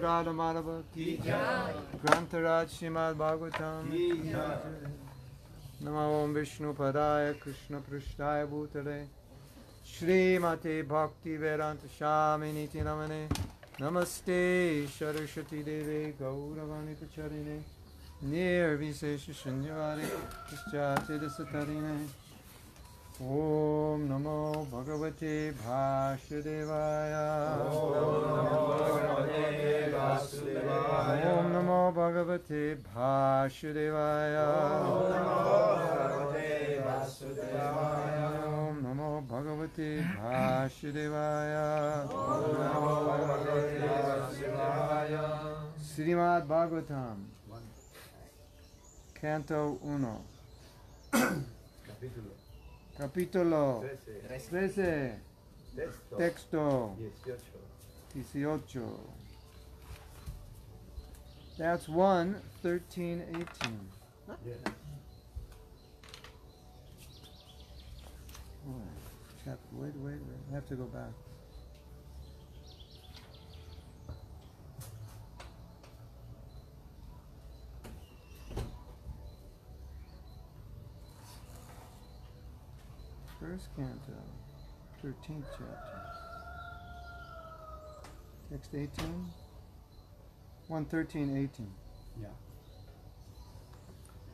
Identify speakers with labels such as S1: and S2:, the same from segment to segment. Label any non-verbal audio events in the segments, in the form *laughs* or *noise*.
S1: श्री श्री राधा माधव की जय ग्रंथराज श्रीमद भागवतम की जय नमो ओम विष्णु पदाय कृष्ण पृष्ठाय भूतले श्रीमते भक्ति वेदांत स्वामी नमने नमस्ते सरस्वती देवे गौरवाणित चरिणे निर्विशेष शून्यवारे पश्चाचिदसतरिणे ॐ नमो भगवते भाष्यदेवाय। ॐ नमो भगवते भाष्यदेवाय। ॐ नमो भगवते भाष्यदेवाय। श्रीमद् भागवतम Canto 1 Capítulo. 13 Texto 18 That's 1, 13, 18. Oh, wait, wait, wait. I have to go back. First Canto, 13th chapter. Text 18? 113, 18.
S2: Yeah.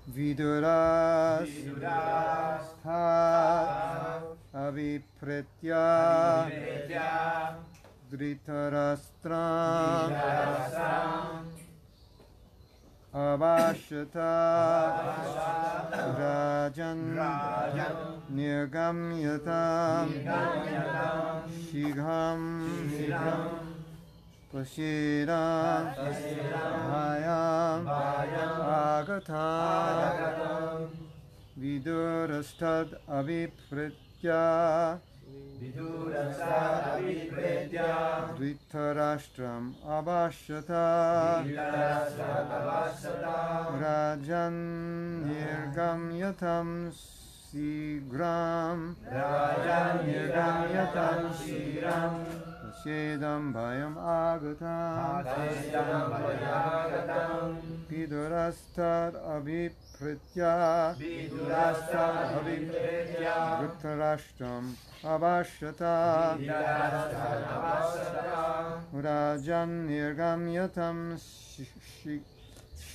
S1: Viduras,
S2: Viduras
S1: tha, avipretya, avipretya dhritarastram, avashata, rajan, rajan निर्गम्यतां शीघ्रं पश्येदां भायाम् आगता विदुरस्थद् अभिप्रीत्या धृतराष्ट्रम् अभाष्यत राजन् निर्गम्यथं Sigram Rajanyagam Yatam shiram,
S2: Tasyedam Bhayam Agatam Tasyedam Bhayam
S1: Agatam Pidurastar
S2: Abhipritya Pidurastar Abhipritya Vrittarashtam Abhashyata
S3: Pidurastar Abhashyata
S2: Rajanyagam Yatam
S3: Sigram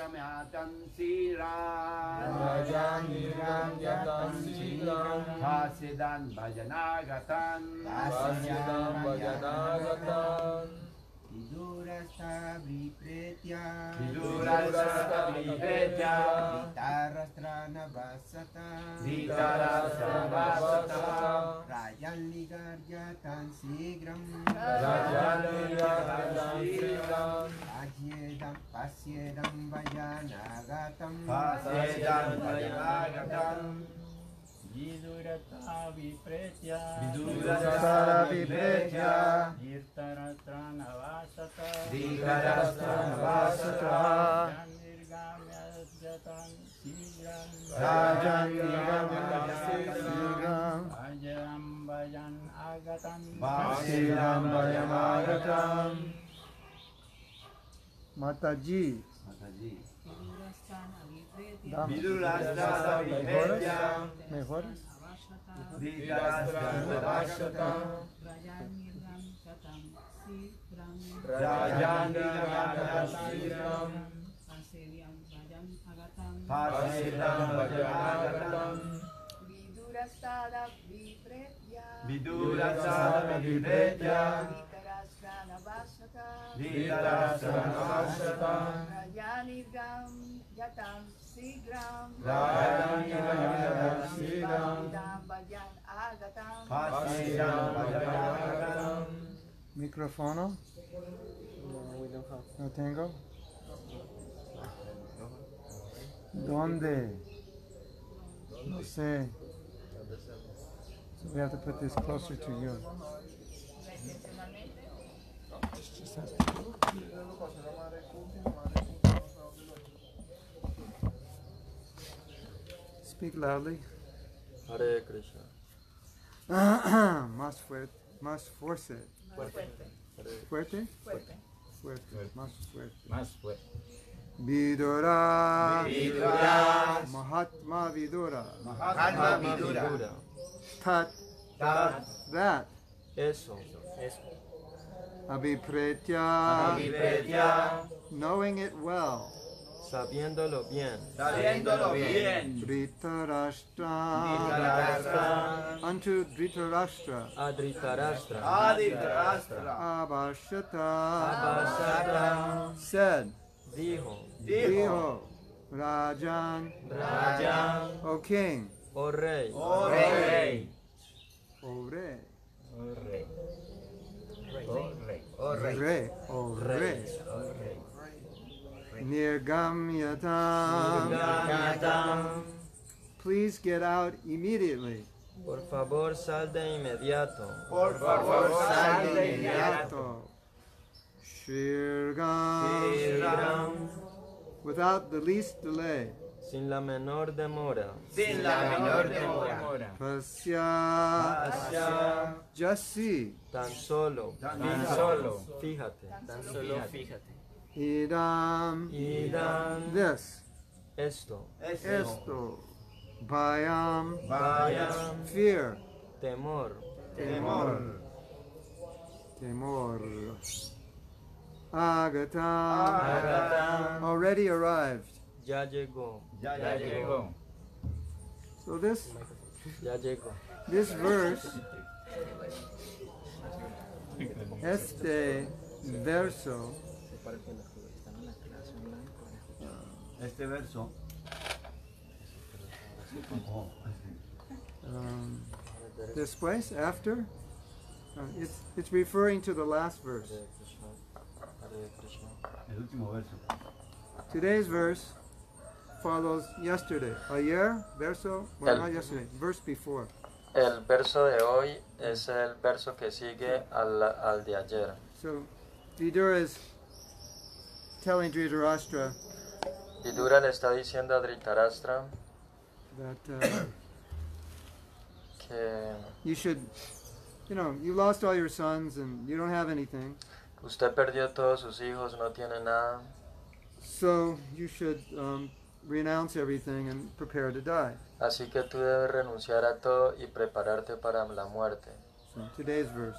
S3: ीरान्
S2: भजा भास्यन्
S3: भजनागतान् भजनागत पुरसाभिप्रेत्या न वसता प्रायल्
S2: निगर्ज तत्
S4: शीघ्रं पास्येदं
S1: पास्येदं वया
S4: नागतं पास्येदम्
S2: विदुरता विप्रेत्य
S4: विदुरता विप्रेत्य
S1: दीर्घरस्त्राणवासत दीर्घरस्त्राणवासत निर्गाम्यजतं
S4: शीघ्रं राजं निर्गाम्यशीघ्रं
S1: भजनं भजन् आगतं भजनं
S2: माता जी
S1: Mejores.
S5: Vidurasada vipretya Vidarasada vasata Rajanirgam jatam sigram
S2: Rajani Gamyatam Sigram
S5: Vidam bhajan agatam
S1: Micrófono. No tengo. ¿Dónde? No sé. So we have to put this closer to you. Just has to- Speak loudly.
S6: Hare Krishna. *clears throat*
S1: más fuerte, más fuerte.
S6: Hare
S1: Fuerte. Fuerte. Más fuerte.
S4: Más fuerte.
S1: Vidura.
S2: Vidura.
S1: Mahatma Vidura.
S2: Mahatma Vidura
S6: Vidura.
S1: Tat.
S2: Tat
S1: That.
S6: Eso.
S1: Abhipretya.
S2: Avipretya
S1: Knowing it well.
S6: sabiéndolo bien.
S2: Sabiéndolo bien.
S1: Dhritarashtra. Unto Dhritarashtra.
S6: Adritarashtra.
S2: Adritarashtra.
S1: Abhashata.
S6: Abhashata.
S1: Said.
S6: Dijo.
S1: Dijo. Rajan.
S6: Rajan.
S1: O king.
S6: O rey.
S2: O rey.
S1: O rey.
S4: O rey. O rey. O rey.
S2: O
S1: rey. O rey.
S2: O rey.
S1: Nirganatam.
S6: Nirganatam.
S1: Please get out immediately.
S6: Por favor, sal de inmediato.
S2: Por favor, sal de inmediato.
S1: Shirgam.
S6: Shriram.
S1: Without the least delay.
S6: Sin la menor demora.
S2: Sin la menor demora.
S1: Pasya.
S2: Hacia
S1: Just see.
S6: Tan solo.
S2: Tan
S6: solo. Fíjate.
S4: Tan solo fíjate.
S1: Idam.
S6: Idam.
S1: This.
S6: Esto.
S2: esto.
S1: Esto. Bhayam.
S6: Vayam.
S1: Fear.
S6: Temor.
S2: Temor.
S1: Temor. Agatam.
S6: Agatam.
S1: Already arrived.
S6: Ya llegó.
S2: Ya,
S4: Ya llegó.
S1: So this
S6: Ya llegó.
S1: this verse, este verso,
S2: Este verso.
S1: Um, después, after, uh, it's it's referring to the last verse. Today's verse follows yesterday. Ayer verso, well,
S6: El-
S1: not yesterday, verse before.
S6: El verso de hoy es el verso que sigue al, al de ayer.
S1: So Vidura is telling Dhritarashtra
S6: Vidura le está diciendo a Dhritarashtra
S1: that uh,
S6: que
S1: you should, you know, you lost all your sons and you don't have anything.
S6: usted perdió todos sus hijos, no tiene nada,
S1: So you should um, renounce everything and prepare to die.
S6: así que tú debes renunciar a todo y prepararte para la muerte.
S1: So today's verse.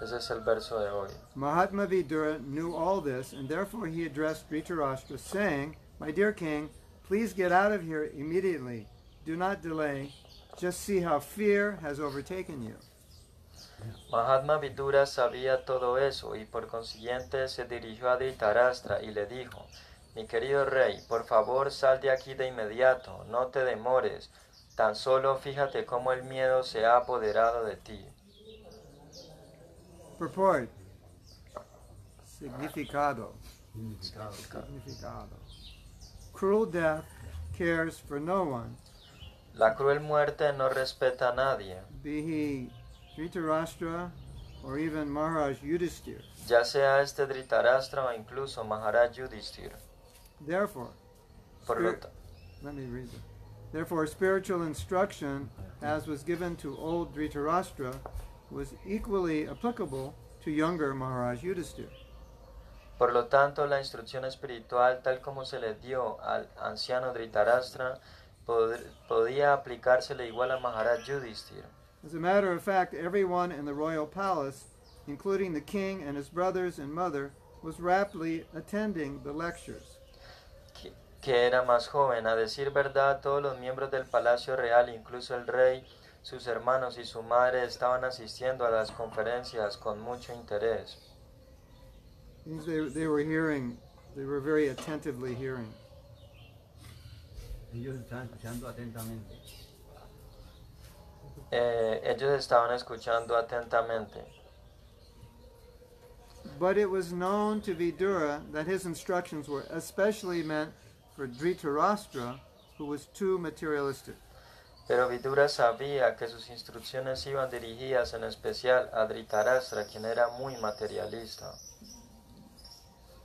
S6: Ese es el verso de hoy.
S1: Mahatma Vidura knew all this, and therefore he addressed Dhritarashtra, saying, My dear king, please get out of here immediately. Do not delay. Just see how fear has overtaken you.
S6: Mahatma Vidura sabía todo eso y por consiguiente se dirigió a Dhritarashtra y le dijo, mi querido rey, por favor sal de aquí de inmediato, no te demores, tan solo fíjate cómo el miedo se ha apoderado de ti.
S1: Purport. Significado.
S2: Significado.
S1: Significado. Cruel death cares for no one,
S6: La cruel muerte no respeta a nadie,
S1: be he Dhritarashtra or even Maharaj Yudhisthira.
S6: ya sea este Dhritarashtra o incluso Maharaj Yudhishthira.
S1: Therefore,
S6: Por lo,
S1: let me read it. Therefore, spiritual instruction, as was given to old Dhritarashtra, was equally applicable to younger Maharaj Yudhisthira.
S6: por lo tanto, la instrucción espiritual tal como se le dio al anciano Dhritarashtra pod- podía aplicársele igual a Maharaj Yudhishthira.
S1: As a matter of fact, everyone in the royal palace, including the king and his brothers and mother, was rapidly attending the lectures.
S6: que, que era más joven. A decir verdad, todos los miembros del Palacio Real, incluso el rey, sus hermanos y su madre, estaban asistiendo a las conferencias con mucho interés.
S1: Means They, they were hearing, they were very attentively hearing.
S2: Ellos están escuchando atentamente.
S6: Eh, ellos estaban escuchando atentamente.
S1: But it was known to Vidura that his instructions were especially meant for Dhritarashtra, who was too materialistic.
S6: Pero Vidura sabía que sus instrucciones iban dirigidas en especial a Dhritarashtra, quien era muy materialista.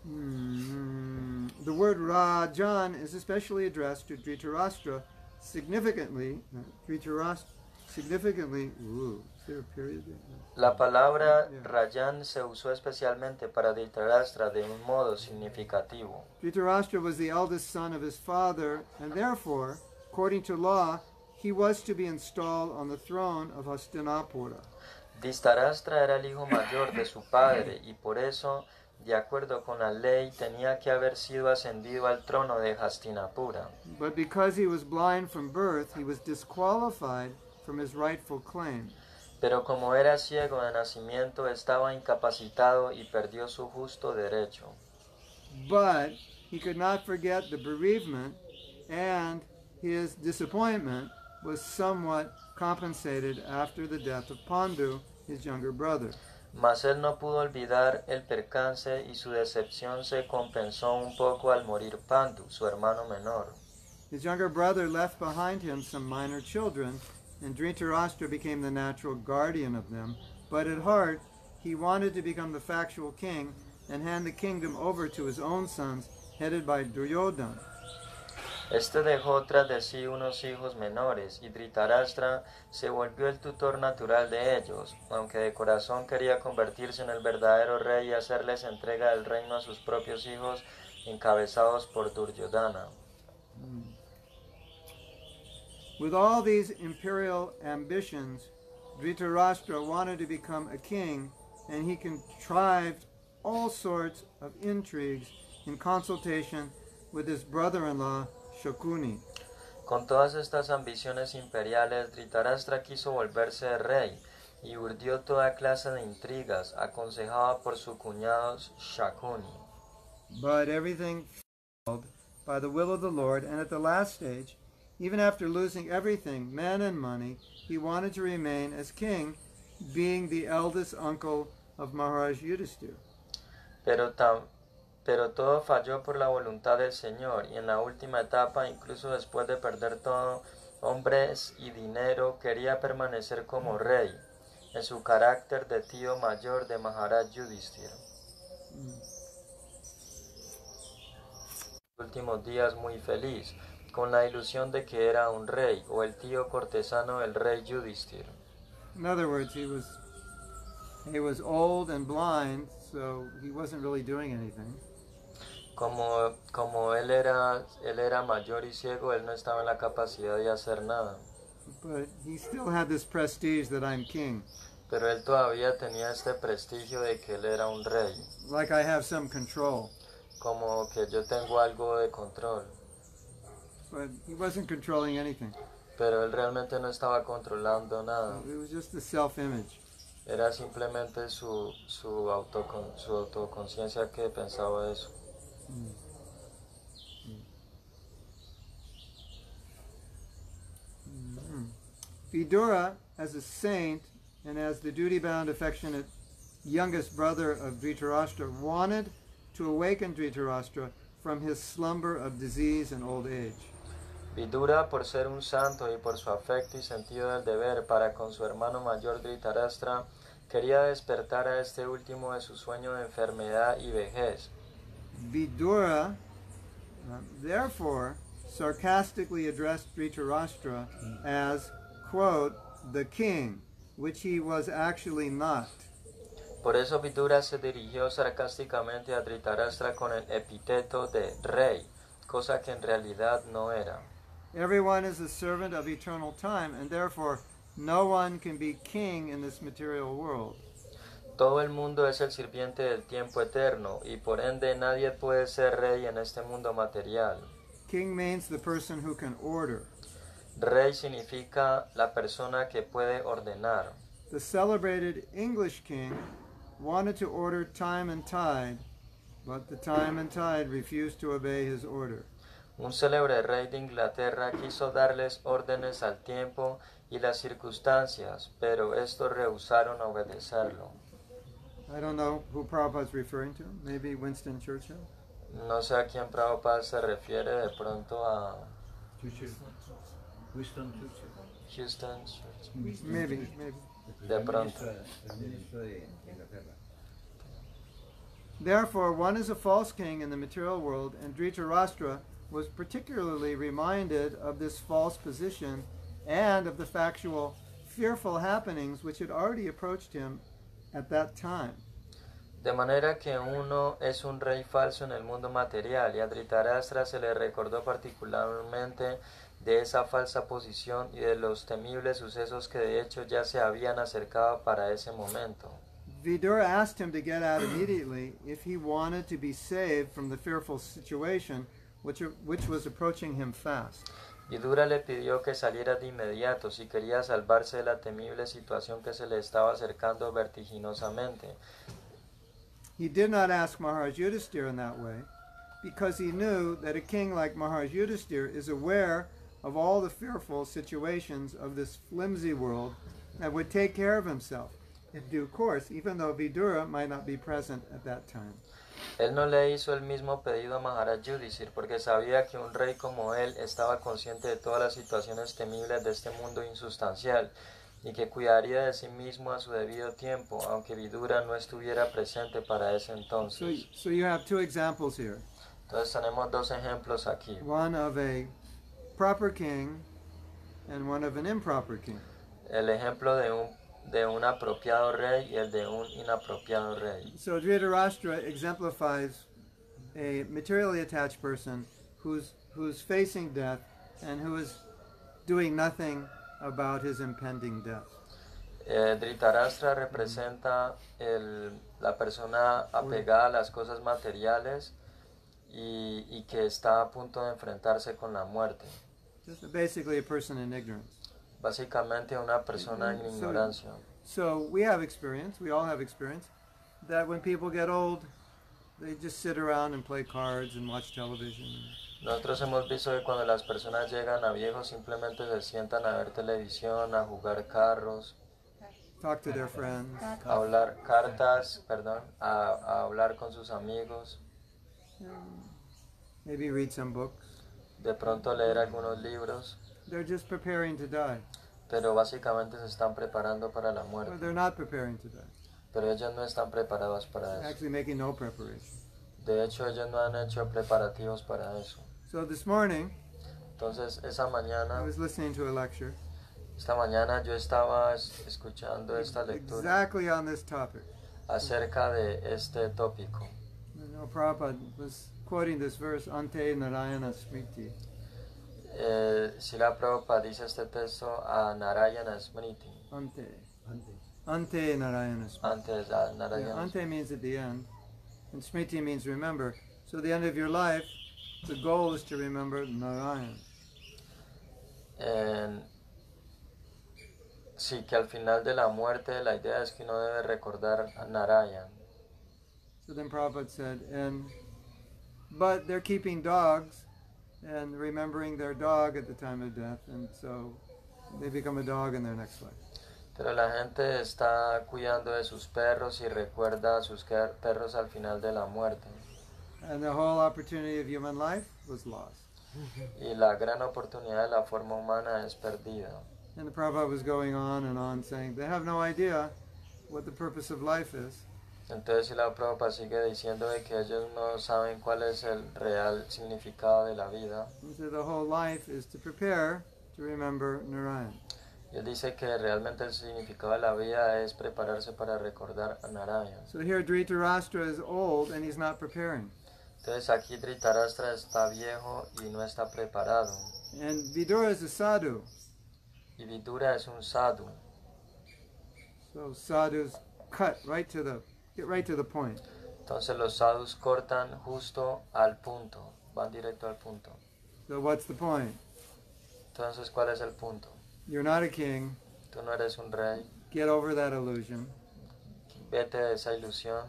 S1: Hmm, The word Rajan is especially addressed to Dhritarashtra, significantly, uh, Dhritarashtra, significantly, ooh, is there a period there? No.
S6: La palabra
S1: Yeah.
S6: Rayan se usó especialmente para Dhritarashtra de un modo significativo.
S1: Dhritarashtra was the eldest son of his father, and therefore, according to law, he was to be installed on the throne of Hastinapura.
S6: Dhritarashtra era el hijo mayor de su padre y por eso, de acuerdo con la ley, tenía que haber sido ascendido al trono de Hastinapura.
S1: But because he was blind from birth, he was disqualified from his rightful claim.
S6: Pero como era ciego de nacimiento, estaba incapacitado y perdió su justo derecho.
S1: But he could not forget the bereavement, and his disappointment was somewhat compensated after the death of Pandu, his younger brother.
S6: Mas él no pudo olvidar el percance y su decepción se compensó un poco al morir Pandu, su hermano menor.
S1: His younger brother left behind him some minor children, and Dhritarashtra became the natural guardian of them. But at heart, he wanted to become the factual king and hand the kingdom over to his own sons, headed by Duryodhana.
S6: Este dejó tras de sí unos hijos menores, y Dhritarashtra se volvió el tutor natural de ellos, aunque de corazón quería convertirse en el verdadero rey y hacerles entrega del reino a sus propios hijos, encabezados por Duryodhana.
S1: With all these imperial ambitions, Dhritarashtra wanted to become a king, and he contrived all sorts of intrigues in consultation with his brother-in-law Shakuni.
S6: Con todas estas ambiciones imperiales, Dhritarashtra quiso volverse rey y urdió toda clase de intrigas, aconsejado por su cuñado Shakuni.
S1: But everything failed by the will of the Lord, and at the last stage, even after losing everything, men and money, he wanted to remain as king, being the eldest uncle of Maharaj Yudhisthira.
S6: Pero, tam- pero todo falló por la voluntad del Señor y en la última etapa, incluso después de perder todo, hombres y dinero, quería permanecer como rey, en su carácter de tío mayor de Maharaj Yudhisthira. Últimos días muy feliz, con la ilusión de que era un rey o el tío cortesano del rey Yudhisthira.
S1: In other words, he was he was old and blind, so he wasn't really doing anything.
S6: Como, como él, era, él era mayor y ciego, él no estaba en la capacidad de hacer nada.
S1: But he still had this prestige that I'm king,
S6: Pero él todavía tenía este prestigio de que él era un rey,
S1: like I have some control.
S6: como que yo tengo algo de control.
S1: But he wasn't controlling anything.
S6: Pero él realmente no estaba controlando nada.
S1: It was just a self-image.
S6: Era simplemente su, su, autocon- su autoconciencia que pensaba eso. Mm. Mm. Mm.
S1: Vidura, as a saint and as the duty-bound, affectionate youngest brother of Dhritarashtra, wanted to awaken Dhritarashtra from his slumber of disease and old age.
S6: Vidura, por ser un santo y por su afecto y sentido del deber para con su hermano mayor Dhritarashtra, quería despertar a este último de su sueño de enfermedad y vejez.
S1: Vidura, uh, therefore, sarcastically addressed Dhritarashtra as, quote, the king, which he was actually not.
S6: Por eso Vidura se dirigió sarcásticamente a Dhritarashtra con el epíteto de rey, cosa que en realidad no era.
S1: Everyone is a servant of eternal time, and therefore no one can be king in this material world.
S6: Todo el mundo es el sirviente del tiempo eterno y por ende nadie puede ser rey en este mundo material.
S1: King means the person who can order.
S6: Rey significa la persona que puede ordenar.
S1: The celebrated English king wanted to order time and tide, but the time and tide refused to obey his order.
S6: Un célebre rey de Inglaterra quiso darles órdenes al tiempo y las circunstancias, pero estos rehusaron obedecerlo.
S1: I don't know who Prabhupada's referring to. Maybe Winston Churchill?
S6: No sé a quién Prabhupada se refiere de pronto a
S2: Churchill. Winston Churchill.
S6: Houston. Churchill.
S1: Maybe, maybe.
S6: De pronto.
S2: ministro- el ministro de de Inglaterra.
S1: Therefore, one is a false king in the material world, and Dhritarashtra was particularly reminded of this false position and of the factual, fearful happenings which had already approached him at that time.
S6: De manera que uno es un rey falso en el mundo material y a Dhritarashtra se le recordó particularmente de esa falsa posición y de los temibles sucesos que de hecho ya se habían acercado para ese momento.
S1: Vidura asked him to get out immediately if he wanted to be saved from the fearful situation which, which was approaching him fast.
S6: Vidura le pidió que saliera de inmediato si quería salvarse de la temible situación que se le estaba acercando vertiginosamente.
S1: He did not ask Maharaj Yudhisthira in that way because he knew that a king like Maharaj Yudhisthira is aware of all the fearful situations of this flimsy world and would take care of himself. in due course, even though Vidura might not be present at that time.
S6: Él no le hizo el mismo pedido a Maharaj Yudhishthir porque sabía que un rey como él estaba consciente de todas las situaciones temibles de este mundo insustancial y que cuidaría de sí mismo a su debido tiempo, aunque Vidura no estuviera presente para ese
S1: So,
S6: entonces.
S1: so you have two examples here
S6: Entonces tenemos dos ejemplos aquí.
S1: one of a proper king and one of an improper king.
S6: El ejemplo de un, de un apropiado rey y el de un inapropiado rey.
S1: So Dhritarashtra exemplifies a materially attached person who's who's facing death and who is doing nothing about his impending death.
S6: Eh, Dhritarashtra representa el- la persona apegada a las cosas materiales y, y que está a punto de enfrentarse con la muerte.
S1: Just basically a person in ignorance.
S6: Básicamente una persona en
S1: So-
S6: ignorancia.
S1: So we have experience, we all have experience, that when people get old, they just sit around and play cards and watch television.
S6: Nosotros hemos visto que cuando las personas llegan a viejos simplemente se sientan a ver televisión, a jugar carros,
S1: Talk to their friends.
S6: a hablar cartas, perdón, a, a hablar con sus amigos,
S1: Maybe read some books.
S6: de pronto leer algunos libros,
S1: They're just preparing to die.
S6: pero básicamente se están preparando para la muerte.
S1: they're not preparing to die.
S6: Pero ellos no están preparados para eso.
S1: Actually making no preparation.
S6: De hecho, ellos no han hecho preparativos para eso.
S1: So this morning,
S6: Entonces, esa
S1: I was listening to a lecture
S6: esta mañana yo estaba es- escuchando esta lectura
S1: exactly on this topic.
S6: acerca de este tópico.
S1: You know, Prabhupada was quoting this verse, Ante Narayana Smriti.
S6: Eh, Sila Prabhupada dice este texto a Narayana Smriti,
S1: Ante.
S2: Antes.
S1: Ante Narayana Smriti.
S6: antes a
S1: Yeah,
S6: Narayana
S1: ante means at the end, and Smriti means remember. So the end of your life, the goal is to remember Narayan.
S6: En- sí, que al final de la muerte la idea es que uno debe recordar a Narayan.
S1: So then Prabhupada said, and but they're keeping dogs and remembering their dog at the time of death, and so they become a dog in their next life.
S6: Pero la gente está cuidando de sus perros y recuerda a sus perros al final de la muerte.
S1: And the whole opportunity of human life was lost.
S6: Y la gran oportunidad de la forma humana es perdida.
S1: And the Prabhupada was going on and on saying they have no idea what the purpose of life is.
S6: Entonces si la Prabhupada sigue diciendo de que ellos no saben cuál es el real significado de la vida.
S1: So the whole life is to prepare to remember Narayan.
S6: Y él dice que realmente el significado de la vida es prepararse para recordar a Narayan.
S1: So here Dhritarashtra is old and he's not preparing.
S6: Entonces aquí Dhritarashtra está viejo y no está preparado.
S1: And Vidura is a sadhu.
S6: Y Vidura es un sadhu.
S1: So sadhus cut right to the get right to the point.
S6: Entonces los sadhus cortan justo al punto, van directo al punto.
S1: So what's the point?
S6: Entonces, ¿cuál es el punto?
S1: You're not a king.
S6: Tú no eres un rey,
S1: Get over that illusion.
S6: vete de esa ilusión.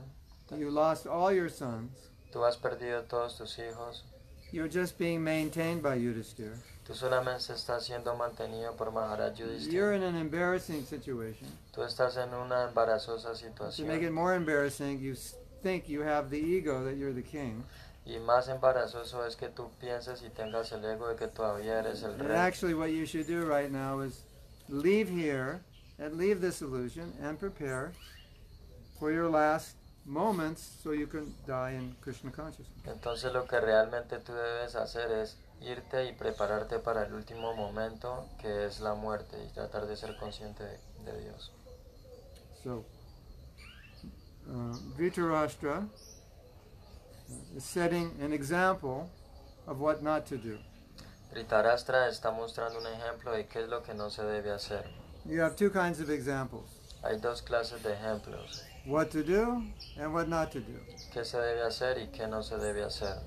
S1: You lost all your sons.
S6: Tú has perdido todos tus hijos.
S1: You're just being maintained by Yudhisthira.
S6: Tú solamente estás siendo mantenido por Maharaj
S1: You're in an embarrassing situation.
S6: Tú estás en una embarazosa
S1: To make it more embarrassing, you think you have the ego that you're the king.
S6: Y más embarazoso es que tú pienses y tengas el ego de que todavía eres el
S1: And actually, what you should do right now is leave here and leave this illusion and prepare for your last moments so you can die in Krishna consciousness.
S6: Entonces lo que realmente tú debes hacer es irte y prepararte para el último momento que es la muerte y tratar de ser consciente de, de Dios.
S1: So, uh, Dhritarashtra is setting an example of what not to do.
S6: Dhritarashtra está mostrando un ejemplo de qué es lo que no se debe hacer.
S1: You have two kinds of examples
S6: Hay dos clases de ejemplos,
S1: what to do and what not to do.
S6: qué se debe hacer y qué no se debe hacer.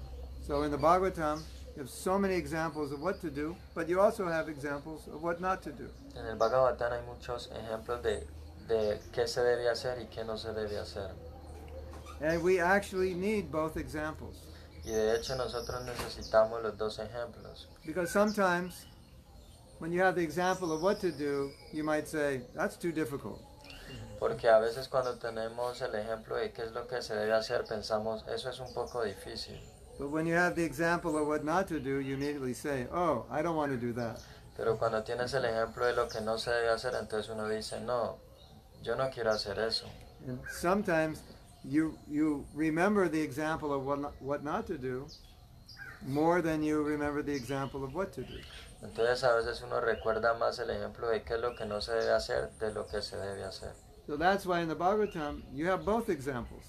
S1: So, in the Bhagavatam, you have so many examples of what to do, but you also have examples of what not to do.
S6: En el Bhagavatam hay muchos ejemplos de, de qué se debe hacer y qué no se debe hacer.
S1: And we actually need both examples.
S6: Y de hecho nosotros necesitamos los dos ejemplos.
S1: Because sometimes, when you have the example of what to do, you might say, that's too difficult.
S6: Porque a veces cuando tenemos el ejemplo de qué es lo que se debe hacer, pensamos, eso es un poco difícil.
S1: But when you have the example of what not to do, you immediately say, Oh, I don't want to do that.
S6: Pero cuando tienes el ejemplo de lo que no se debe hacer, entonces uno dice, no, yo no quiero hacer eso.
S1: And sometimes you you remember the example of what not, what not to do more than you remember the example of what to do.
S6: Entonces a veces uno recuerda más el ejemplo de qué es lo que no se debe hacer de lo que se debe hacer.
S1: So that's why in the Bhagavatam you have both examples.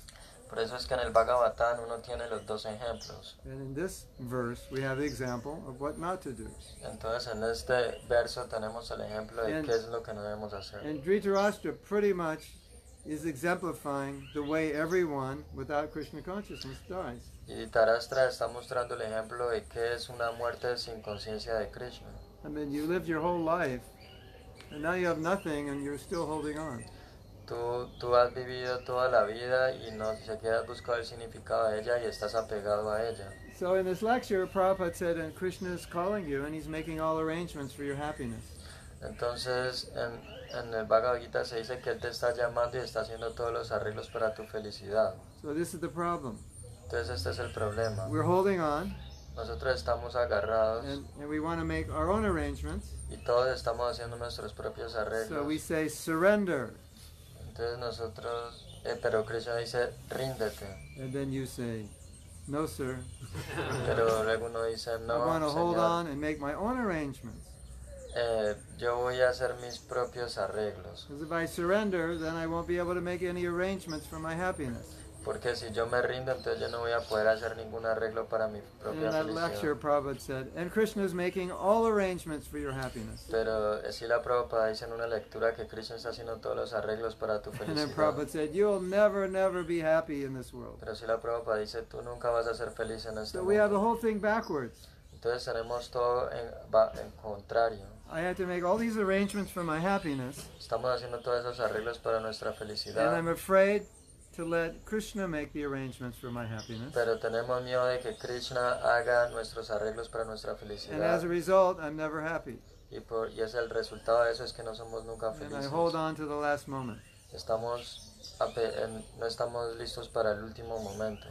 S6: Por eso es que en el Bhagavatam uno tiene los dos ejemplos.
S1: And in this verse we have the example of what not to do.
S6: Entonces en este verso tenemos el ejemplo de
S1: And-
S6: qué es lo que no debemos hacer.
S1: And Dhritarashtra pretty much is exemplifying the way everyone without Krishna consciousness dies.
S6: Y Tarastra está mostrando el ejemplo de qué es una muerte sin conciencia de Krishna.
S1: I mean, you lived your whole life, and now you have nothing, and you're still holding on.
S6: Tú, tú has vivido toda la vida y no siquiera has buscado el significado de ella y estás apegado a ella.
S1: So in this lecture, Prabhupada said, and Krishna is calling you, and he's making all arrangements for your happiness.
S6: Entonces en, en el Bhagavad Gita se dice que Él te está llamando y está haciendo todos los arreglos para tu felicidad.
S1: So this is the problem.
S6: Entonces este es el problema.
S1: We're holding on,
S6: Nosotros estamos agarrados
S1: and, and we want to make our own arrangements.
S6: y todos estamos haciendo nuestros propios
S1: So we
S6: arreglos.
S1: say, surrender.
S6: Entonces nosotros, eh, pero Krishna dice, ríndete.
S1: And then you say, no, sir.
S6: Pero luego uno dice, *laughs*
S1: I
S6: no,
S1: want to hold on and make my own arrangements.
S6: eh, yo voy a hacer mis propios arreglos.
S1: Because if I surrender, then I won't be able to make any arrangements for my happiness.
S6: Porque si yo me rindo, entonces yo no voy a poder hacer ningún arreglo para mi
S1: And in
S6: propia
S1: that lecture,
S6: felicidad.
S1: Prabhupada said, and Krishna is making all arrangements for your happiness.
S6: Pero eh, sí la Prabhupada dice en una lectura que Krishna está haciendo todos los arreglos para tu
S1: And then
S6: felicidad.
S1: Prabhupada said, you'll never, never be happy in this world.
S6: Pero sí la Prabhupada dice, tú nunca vas a ser feliz en este
S1: So we have the
S6: mundo.
S1: whole thing backwards.
S6: Entonces tenemos todo en, en contrario.
S1: I had to make all these arrangements for my happiness,
S6: Estamos haciendo todos esos arreglos para nuestra
S1: and
S6: felicidad.
S1: I'm afraid to let Krishna make the arrangements for my happiness.
S6: Pero tenemos miedo de que Krishna haga nuestros arreglos para nuestra felicidad.
S1: And as a result, I'm never happy.
S6: Y, por, y es el resultado de eso es que no somos nunca felices.
S1: And I hold on to the last moment.
S6: Estamos no estamos listos para el último momento.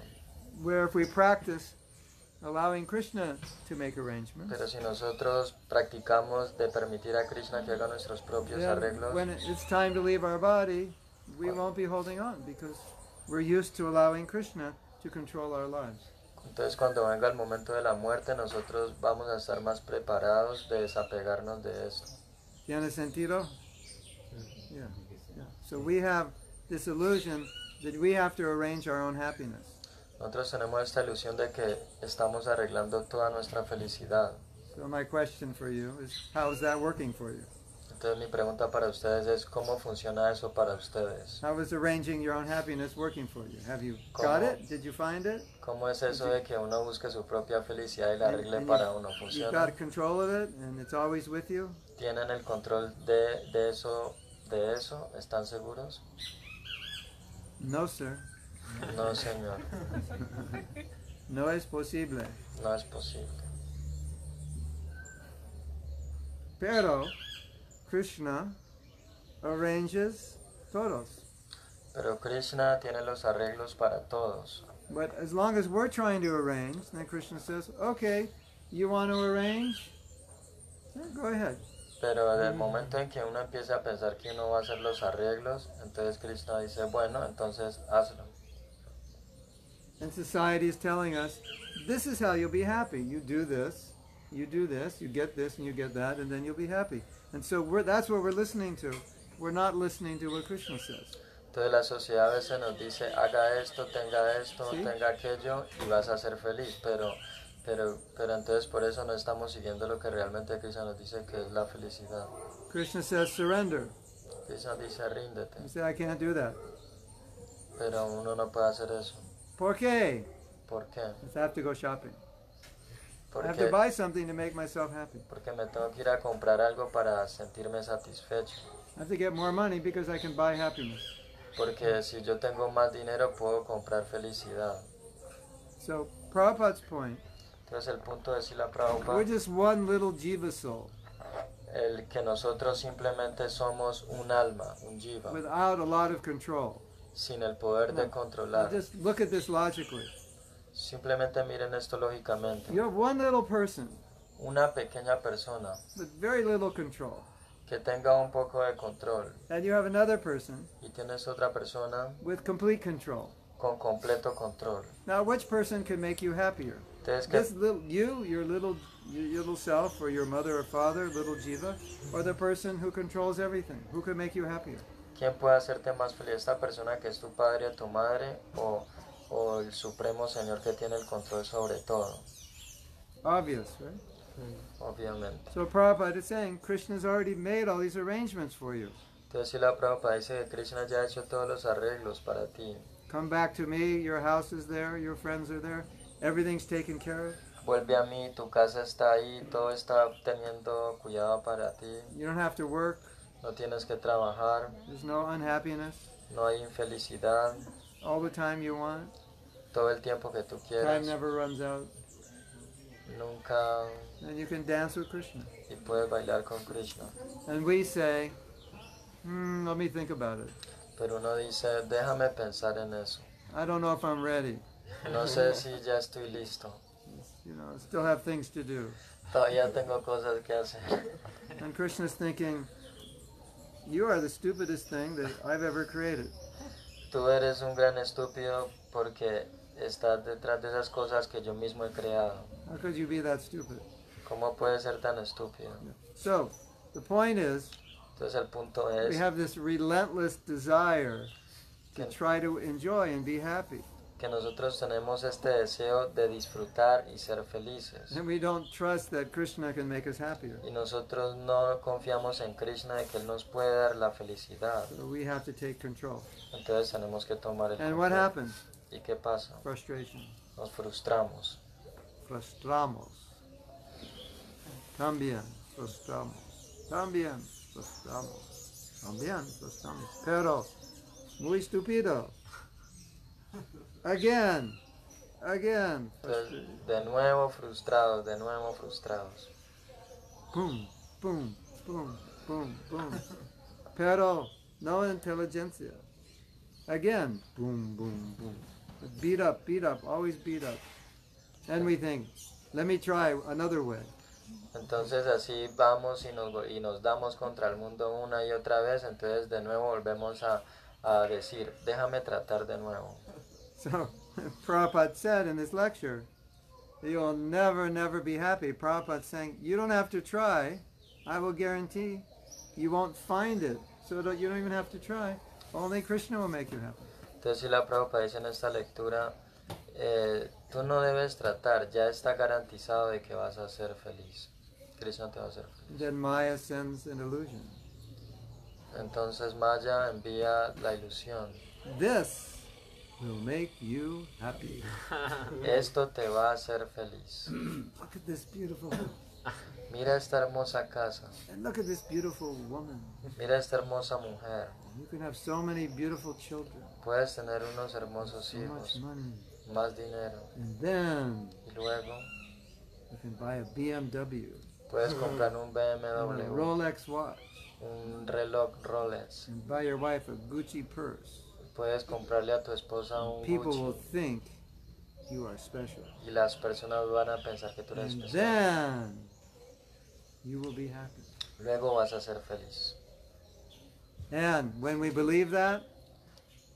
S1: Where if we practice allowing Krishna to make arrangements,
S6: Pero si nosotros practicamos de permitir a Krishna que haga nuestros propios arreglos,
S1: when it's time to leave our body, we won't be holding on because we're used to allowing Krishna to control our lives.
S6: entonces cuando venga el momento de la muerte, nosotros vamos a estar más preparados de desapegarnos de esto.
S1: ¿Tiene sentido? Yeah. yeah. So we have this illusion that we have to arrange our own happiness.
S6: Nosotros tenemos esta ilusión de que estamos arreglando toda nuestra felicidad.
S1: So my question for you is, how is that working for you?
S6: Entonces mi pregunta para ustedes es cómo funciona eso para ustedes.
S1: How is arranging your own happiness working for you? Have you got it? Did you find it?
S6: ¿Cómo es eso de que uno busque su propia felicidad y la arregle
S1: and
S6: para uno?
S1: You've
S6: ¿Funciona?
S1: got control of it and it's always with you?
S6: ¿Tienen el control de, de eso? ¿De eso? ¿Están seguros?
S1: No, sir.
S6: No, señor. *laughs*
S1: No es posible.
S6: No es posible.
S1: Pero Krishna arranges todos.
S6: Pero Krishna tiene los arreglos para todos.
S1: But as long as we're trying to arrange, then Krishna says, okay, you want to arrange? Yeah, go ahead.
S6: Pero desde el momento en que uno empieza a pensar que uno va a hacer los arreglos, entonces Krishna dice, bueno, entonces hazlo.
S1: And society is telling us, this is how you'll be happy. You do this, you do this, you get this, and you get that, and then you'll be happy. And so we're, that's what we're listening to. We're not listening to what Krishna says.
S6: Entonces la sociedad a veces nos dice, haga esto, tenga esto,
S1: Sí.
S6: tenga aquello y vas a ser feliz. Pero, pero, pero entonces por eso no estamos siguiendo lo que realmente Krishna nos dice que es la felicidad.
S1: Krishna says, surrender.
S6: Krishna dice, ríndete.
S1: You say, I can't do that.
S6: Pero uno no puede hacer eso.
S1: ¿Por qué?
S6: ¿Por qué?
S1: I have to go shopping. I have to
S6: Porque,
S1: buy something to make myself happy.
S6: porque me tengo que ir a comprar algo para sentirme satisfecho.
S1: I have to get more money because I can buy happiness.
S6: Porque si yo tengo más dinero puedo comprar felicidad.
S1: So Prabhupada's point,
S6: Entonces el punto de Sila
S1: we're
S6: Prabhupada
S1: just one little jiva soul.
S6: el que nosotros simplemente somos un alma, un jiva,
S1: without a lot of control.
S6: sin el poder de
S1: Now,
S6: controlar.
S1: just look at this logically.
S6: Simplemente miren esto lógicamente.
S1: You have one little person
S6: Una pequeña persona
S1: with very little control,
S6: que tenga un poco de control
S1: and you have another person
S6: y tienes otra persona
S1: with complete control.
S6: con completo control.
S1: Now, which person can make you happier?
S6: Entonces, ¿qué-
S1: This little you, your little your little self, or your mother or father, little jiva, or the person who controls everything? Who can make you happier?
S6: ¿quién puede hacerte más feliz? ¿Esta persona que es tu padre tu madre o, o el Supremo Señor que tiene el control sobre todo?
S1: Obvious, right?
S6: Obviamente.
S1: So Prabhupada is saying Krishna's already made all these arrangements for you.
S6: Entonces, si la Prabhupada dice que Krishna ya ha hecho todos los arreglos para ti.
S1: Come back to me. Your house is there. Your friends are there. Everything's taken care of.
S6: Vuelve a mí, tu casa está ahí, todo está teniendo cuidado para ti.
S1: You don't have to work.
S6: No tienes que trabajar,
S1: There's no unhappiness.
S6: no hay infelicidad,
S1: All the time you want.
S6: todo el tiempo que tú quieras.
S1: Time never runs out.
S6: Nunca
S1: And you can dance with Krishna.
S6: y puedes bailar con Krishna.
S1: And we say, hmm, let me think about it.
S6: Pero uno dice, déjame pensar en eso.
S1: I don't know if I'm ready. *laughs*
S6: No sé si ya estoy listo.
S1: You know, I still have things to do.
S6: Todavía tengo cosas que hacer.
S1: And Krishna's thinking, you are the stupidest thing that I've ever created.
S6: Tú eres un gran estúpido porque estás detrás de esas cosas que yo mismo he creado.
S1: How could you be that stupid?
S6: ¿Cómo puedes ser tan estúpido?
S1: So, the point is,
S6: Entonces el punto
S1: we
S6: es
S1: have this relentless desire to try to enjoy and be happy.
S6: Que nosotros tenemos este deseo de disfrutar y ser felices.
S1: And we don't trust that Krishna can make us happier.
S6: Y nosotros no confiamos en Krishna de que Él nos puede dar la felicidad.
S1: So we have to take control.
S6: Entonces tenemos que tomar el
S1: And what
S6: control.
S1: happens?
S6: ¿Y qué pasa?
S1: Frustration.
S6: Nos frustramos.
S1: Frustramos. También frustramos. También frustramos. También frustramos. Pero, muy estúpido. *laughs* Again. Again.
S6: De nuevo frustrados, de nuevo frustrados.
S1: Boom, boom, boom, boom, boom. Pero, no inteligencia. Again. Boom, boom, boom. Beat up, beat up, always beat up. And we think, let me try another way.
S6: Entonces así vamos y nos, y nos damos contra el mundo una y otra vez. Entonces de nuevo volvemos a, a decir, déjame tratar de nuevo.
S1: So, *laughs* Prabhupada said in this lecture, you'll never, never be happy. Prabhupada saying, you don't have to try. I will guarantee you won't find it. So don't, you don't even have to try. Only Krishna will make you happy.
S6: Entonces la Prabhupada dice en esta lectura, eh, tú no debes tratar, ya está garantizado de que vas a ser feliz. Krishna te va a hacer feliz.
S1: Then Maya sends an illusion.
S6: Entonces Maya envía la ilusión.
S1: This will make you happy. *laughs*
S6: Esto te va a hacer feliz. *clears throat*
S1: Look at this beautiful, *laughs*
S6: Mira esta hermosa casa.
S1: and look at this beautiful woman.
S6: Mira esta hermosa mujer.
S1: You can have so many beautiful children,
S6: Puedes tener unos hermosos
S1: so much
S6: hijos,
S1: money,
S6: más dinero.
S1: and then
S6: Y luego
S1: you can buy a BMW,
S6: puedes *laughs* comprar un
S1: a
S6: BMW,
S1: Rolex watch.
S6: un reloj Rolex.
S1: and buy your wife a Gucci purse.
S6: Puedes comprarle a tu esposa un
S1: People will think you are special.
S6: Y las personas van a pensar que tú eres
S1: And
S6: especial.
S1: then you will be happy.
S6: Luego vas a ser feliz.
S1: And when we believe that,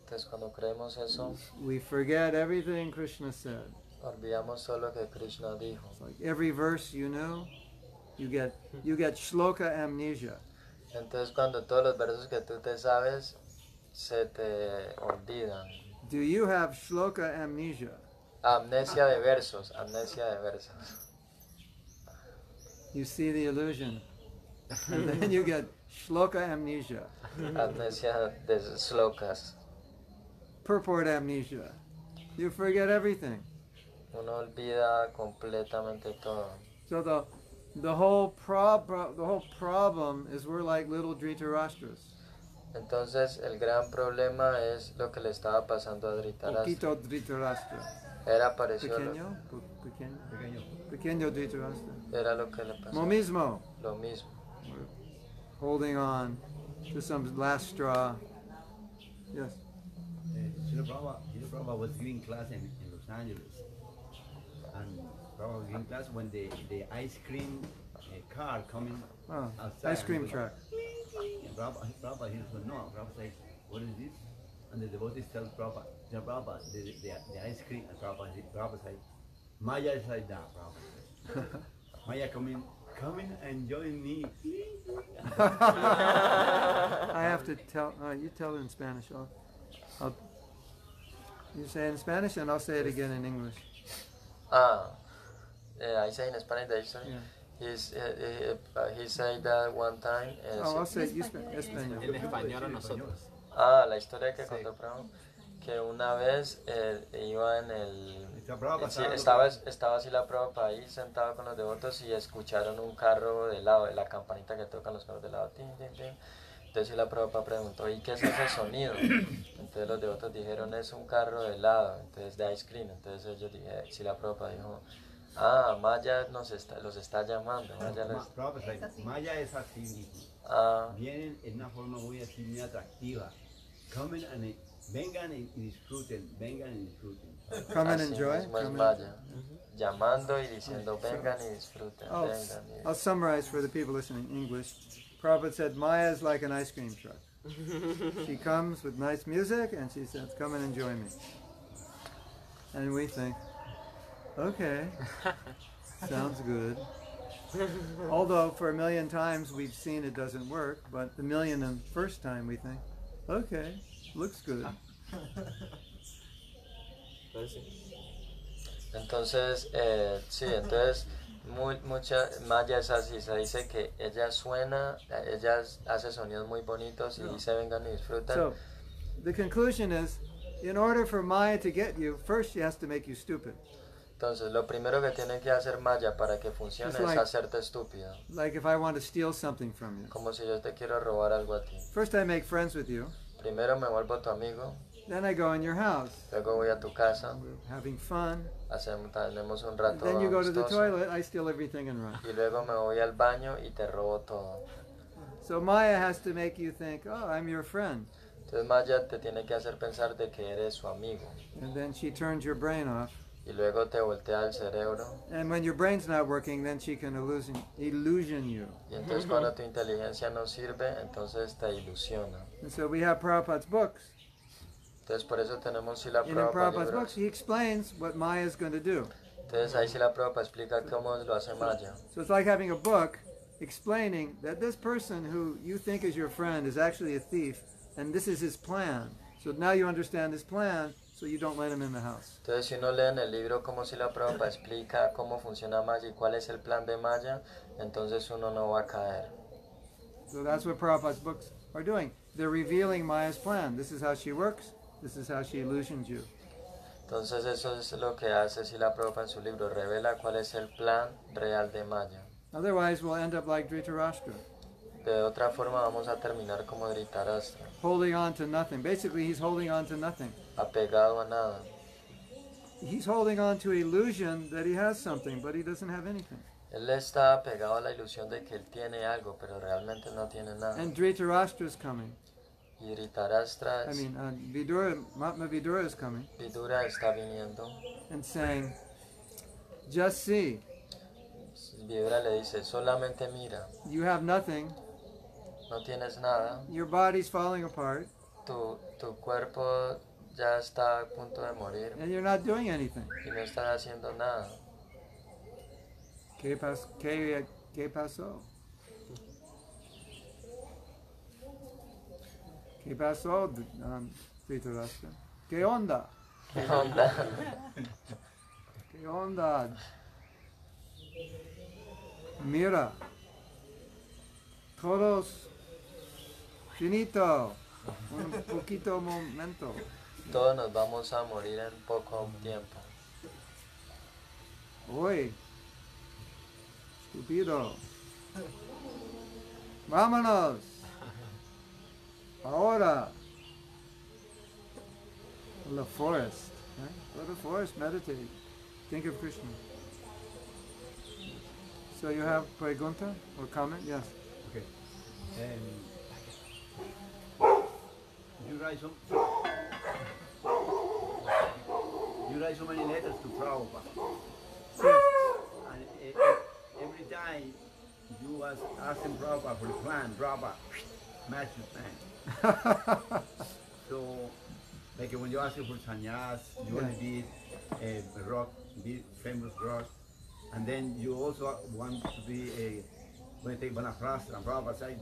S6: Entonces cuando creemos eso,
S1: we forget everything Krishna said.
S6: olvidamos solo que Krishna dijo.
S1: It's like every verse you know, you get you get shloka amnesia.
S6: Entonces cuando todos los versos que tú te sabes se te olvidan.
S1: Do you have shloka amnesia?
S6: Amnesia de versos, amnesia de versos.
S1: You see the illusion. And then you get shloka amnesia,
S6: Amnesia de slokas.
S1: purport amnesia. You forget everything.
S6: Uno olvida completamente todo.
S1: So the the whole prob the whole problem is we're like little Dhritarashtra's.
S6: Entonces el gran problema es lo que le estaba pasando a Dhritarashtra.
S1: Poquito Dhritarashtra.
S6: Era parecido lo,
S1: Pequeño, pe- pequeño, pequeño Dhritarashtra.
S6: era lo que le pasó.
S1: Lo mismo.
S6: Lo mismo.
S1: We're holding on to some last straw. Yes.
S2: Uh, Srila Prabhupada, Prabhupada was giving class in, in Los Angeles. And Prabhupada was giving class when the, the ice cream car coming
S1: Oh,
S2: outside.
S1: ice cream truck.
S2: And Prabhupada, Prabhupada he said, no. Prabhupada says, what is this? And the devotees tell Prabhupada, Srila Prabhupada, the, the, the ice cream, and Prabhupada, Prabhupada says, Maya is like that, Prabhupada. says. *laughs* Maya coming, coming and join me. *laughs*
S1: I have to tell. Uh, you tell it in Spanish. I'll, I'll, you say it in Spanish, and I'll say it again in English.
S6: Ah, yeah, I say in Spanish that he's,
S1: Yeah.
S6: He's, uh, uh, he said that one time. uh,
S1: Oh, I'll say it. You sp- español.
S4: En español a nosotros.
S6: Ah, la historia que contó Prabhu, que una vez eh, iba en el... Sí,
S2: estaba-
S6: estaba, estaba así la Prabhupada ahí sentado con los devotos y escucharon un carro de lado, la campanita que tocan los carros de lado. tin, tin, tin. Entonces sí, la Prabhupada preguntó, ¿y qué es ese sonido? Entonces los devotos dijeron, es un carro de helado, entonces de ice cream. Entonces ellos dijeron, sí, la Prabhupada dijo, ah, Maya nos está, los está llamando. Maya
S2: Ma-
S6: los-
S2: Prabhupada
S5: Es así.
S2: Maya es así mismo.
S6: ah,
S2: Vienen en una forma muy así, muy atractiva. Comen and, vengan y, y disfruten, vengan y disfruten.
S1: Come and enjoy.
S6: mismo es
S1: come and-
S6: Maya. Llamando y diciendo, vengan y disfruten,
S1: I'll,
S6: vengan. y-
S1: I'll summarize for the people listening in English. Prabhupada said, Maya is like an ice cream truck. *laughs* she comes with nice music and she says, Come and enjoy me. And we think, Okay, *laughs* sounds good. Although for a million times we've seen it doesn't work, but the million and first time we think, Okay, looks good.
S4: Entonces,
S6: eh, sí, entonces, muy, mucha, Maya es así, se dice que ella suena, ella hace sonidos muy bonitos y dice vengan y disfrutan.
S1: So the conclusion is in order for Maya to get you, first she has to make you stupid.
S6: Entonces, lo primero que tiene que hacer Maya para que funcione
S1: It's
S6: es
S1: like-
S6: hacerte estúpido.
S1: Like if I want to steal something from you.
S6: Como si yo te quiero robar algo a ti.
S1: First I make friends with you,
S6: Primero me vuelvo tu amigo,
S1: then I go in your house.
S6: luego voy a tu casa,
S1: We're having fun.
S6: hacemos, tenemos un rato
S1: Then you go to the toilet, I steal everything and run.
S6: y luego me voy al baño y te robo todo.
S1: So Maya has to make you think, oh, I'm your friend.
S6: Entonces Maya te tiene que hacer pensar de que eres su amigo.
S1: And then she turns your brain off.
S6: Y luego te voltea el cerebro.
S1: And when your brain's not working, then she can illusion, illusion you.
S6: Y entonces cuando tu inteligencia no sirve, entonces te ilusiona.
S1: And so we have Prabhupada's books.
S6: Entonces por eso tenemos si la
S1: And in
S6: Prabhupada
S1: Prabhupada's books, he explains what Maya is going to do.
S6: Entonces ahí sí la Prabhupada explica cómo lo hace Maya.
S1: So it's like having a book explaining that this person who you think is your friend is actually a thief, and this is his plan. So now you understand his plan, so you don't let him in the house.
S6: Entonces si uno lee en el libro cómo si la Prabhupada explica cómo funciona Maya y cuál es el plan de Maya, entonces uno no va a caer.
S1: So that's what Prabhupada's books are doing. They're revealing Maya's plan. This is how she works. This is how she illusions you.
S6: Entonces eso es lo que hace si la Prabhupada en su libro, revela cuál es el plan real de Maya.
S1: Otherwise, we'll end up like Dhritarashtra,
S6: De otra forma vamos a terminar como Dhritarashtra,
S1: holding on to nothing. Basically, he's holding on to nothing.
S6: Apegado a nada.
S1: He's holding on to illusion that he has something, but he doesn't have anything.
S6: Él está apegado a la ilusión de que él tiene algo, pero realmente no tiene nada.
S1: And Dhritarashtra is coming.
S6: Y Dhritarashtra,
S1: I mean, uh, Vidura, Mahatma Vidura is coming
S6: Vidura está viniendo.
S1: and saying, just see,
S6: Vidura le dice, solamente mira,
S1: you have nothing,
S6: no tienes nada,
S1: your body's falling apart,
S6: tu, tu cuerpo ya está a punto de morir
S1: and you're not doing anything.
S6: y no estás haciendo nada.
S1: ¿Qué, pas qué, qué pasó? ¿Qué pasó, um? ¿Qué onda?
S6: ¿Qué onda?
S1: ¿Qué onda? Mira, todos finito, un poquito momento.
S6: Todos nos vamos a morir en poco tiempo.
S1: Hoy, estúpido. Vámonos. Ahora. To the forest. Right? Go to the forest, meditate. Think of Krishna. So you have pregunta or comment? Yes.
S2: Okay. um, you write some you write so many letters to Prabhupada. And every time you was asking Prabhupada for the plan, Prabhupada match the plan. So, like when you ask for sannyas, you only did a rock, big famous rock, and then you also want to be a when you take Vanaprastha, and Prabhupada said,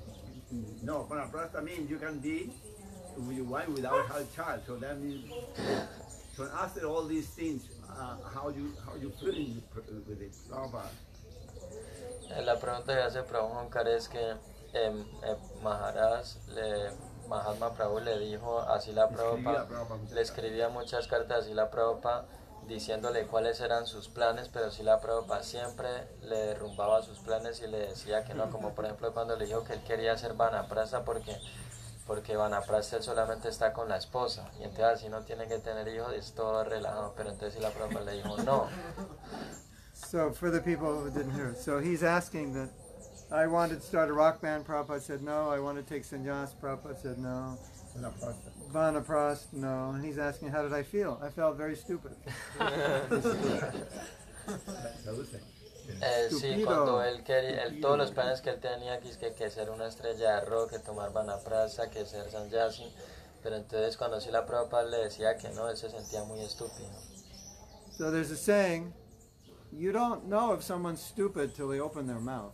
S2: mm, no, Vanaprastha means you can be without a child. So that means, so after all these things, uh, how you how you feeling with it, Prabhupada?
S6: Eh, La pregunta que hace Prabhu Shankar es que em, eh, Maharaj, le, Mahatma Prabhu le dijo a Sila Prabhupada,
S2: Prabhupada.
S6: le escribía muchas cartas a Sila Prabhupada diciéndole cuáles eran sus planes, pero Sila Prabhupada siempre le derrumbaba sus planes y le decía que no, *laughs* como por ejemplo cuando le dijo que él quería ser Vanaprastha porque porque Vanaprastha él solamente está con la esposa y entonces así no tiene que tener hijos, es todo relajado, pero entonces Sila Prabhupada le dijo no,
S1: So for the people who didn't hear, so he's asking that I wanted to start a rock band. Prabhupada said no. I want to take sannyas. Prabhupada said no.
S2: Vanaprastha.
S1: Vanaprast, no. And he's asking, how did I feel? I felt very stupid. *laughs* *laughs*
S2: Traduce.
S6: Eh, sí, cuando él quería, él, todos los planes que él tenía, que, que, que ser una estrella de rock, que tomar Vanaprastha, que ser Sannyasi, pero entonces cuando sí la Prabhupada le decía que no, él se sentía muy estúpido.
S1: So there's a saying, you don't know if someone's stupid till they open their mouth.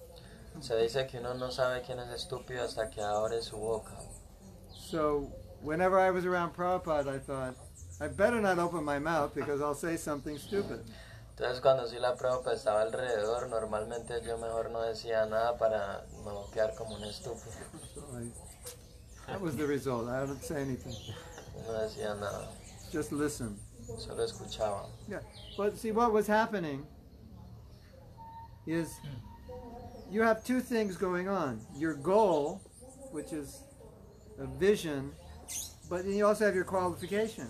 S6: Se dice que uno no sabe quién es estúpido hasta que abre su boca.
S1: So whenever I was around Prabhupada, I thought, I better not open my mouth because I'll say something stupid.
S6: Entonces cuando sí la estaba alrededor, normalmente yo mejor no decía nada para no quedar como un estúpido.
S1: That was the result. I didn't say anything.
S6: No decía nada,
S1: Just listen.
S6: solo escuchaba.
S1: Yeah. But see, what was happening is you have two things going on. Your goal, which is a vision, but then you also have your qualification,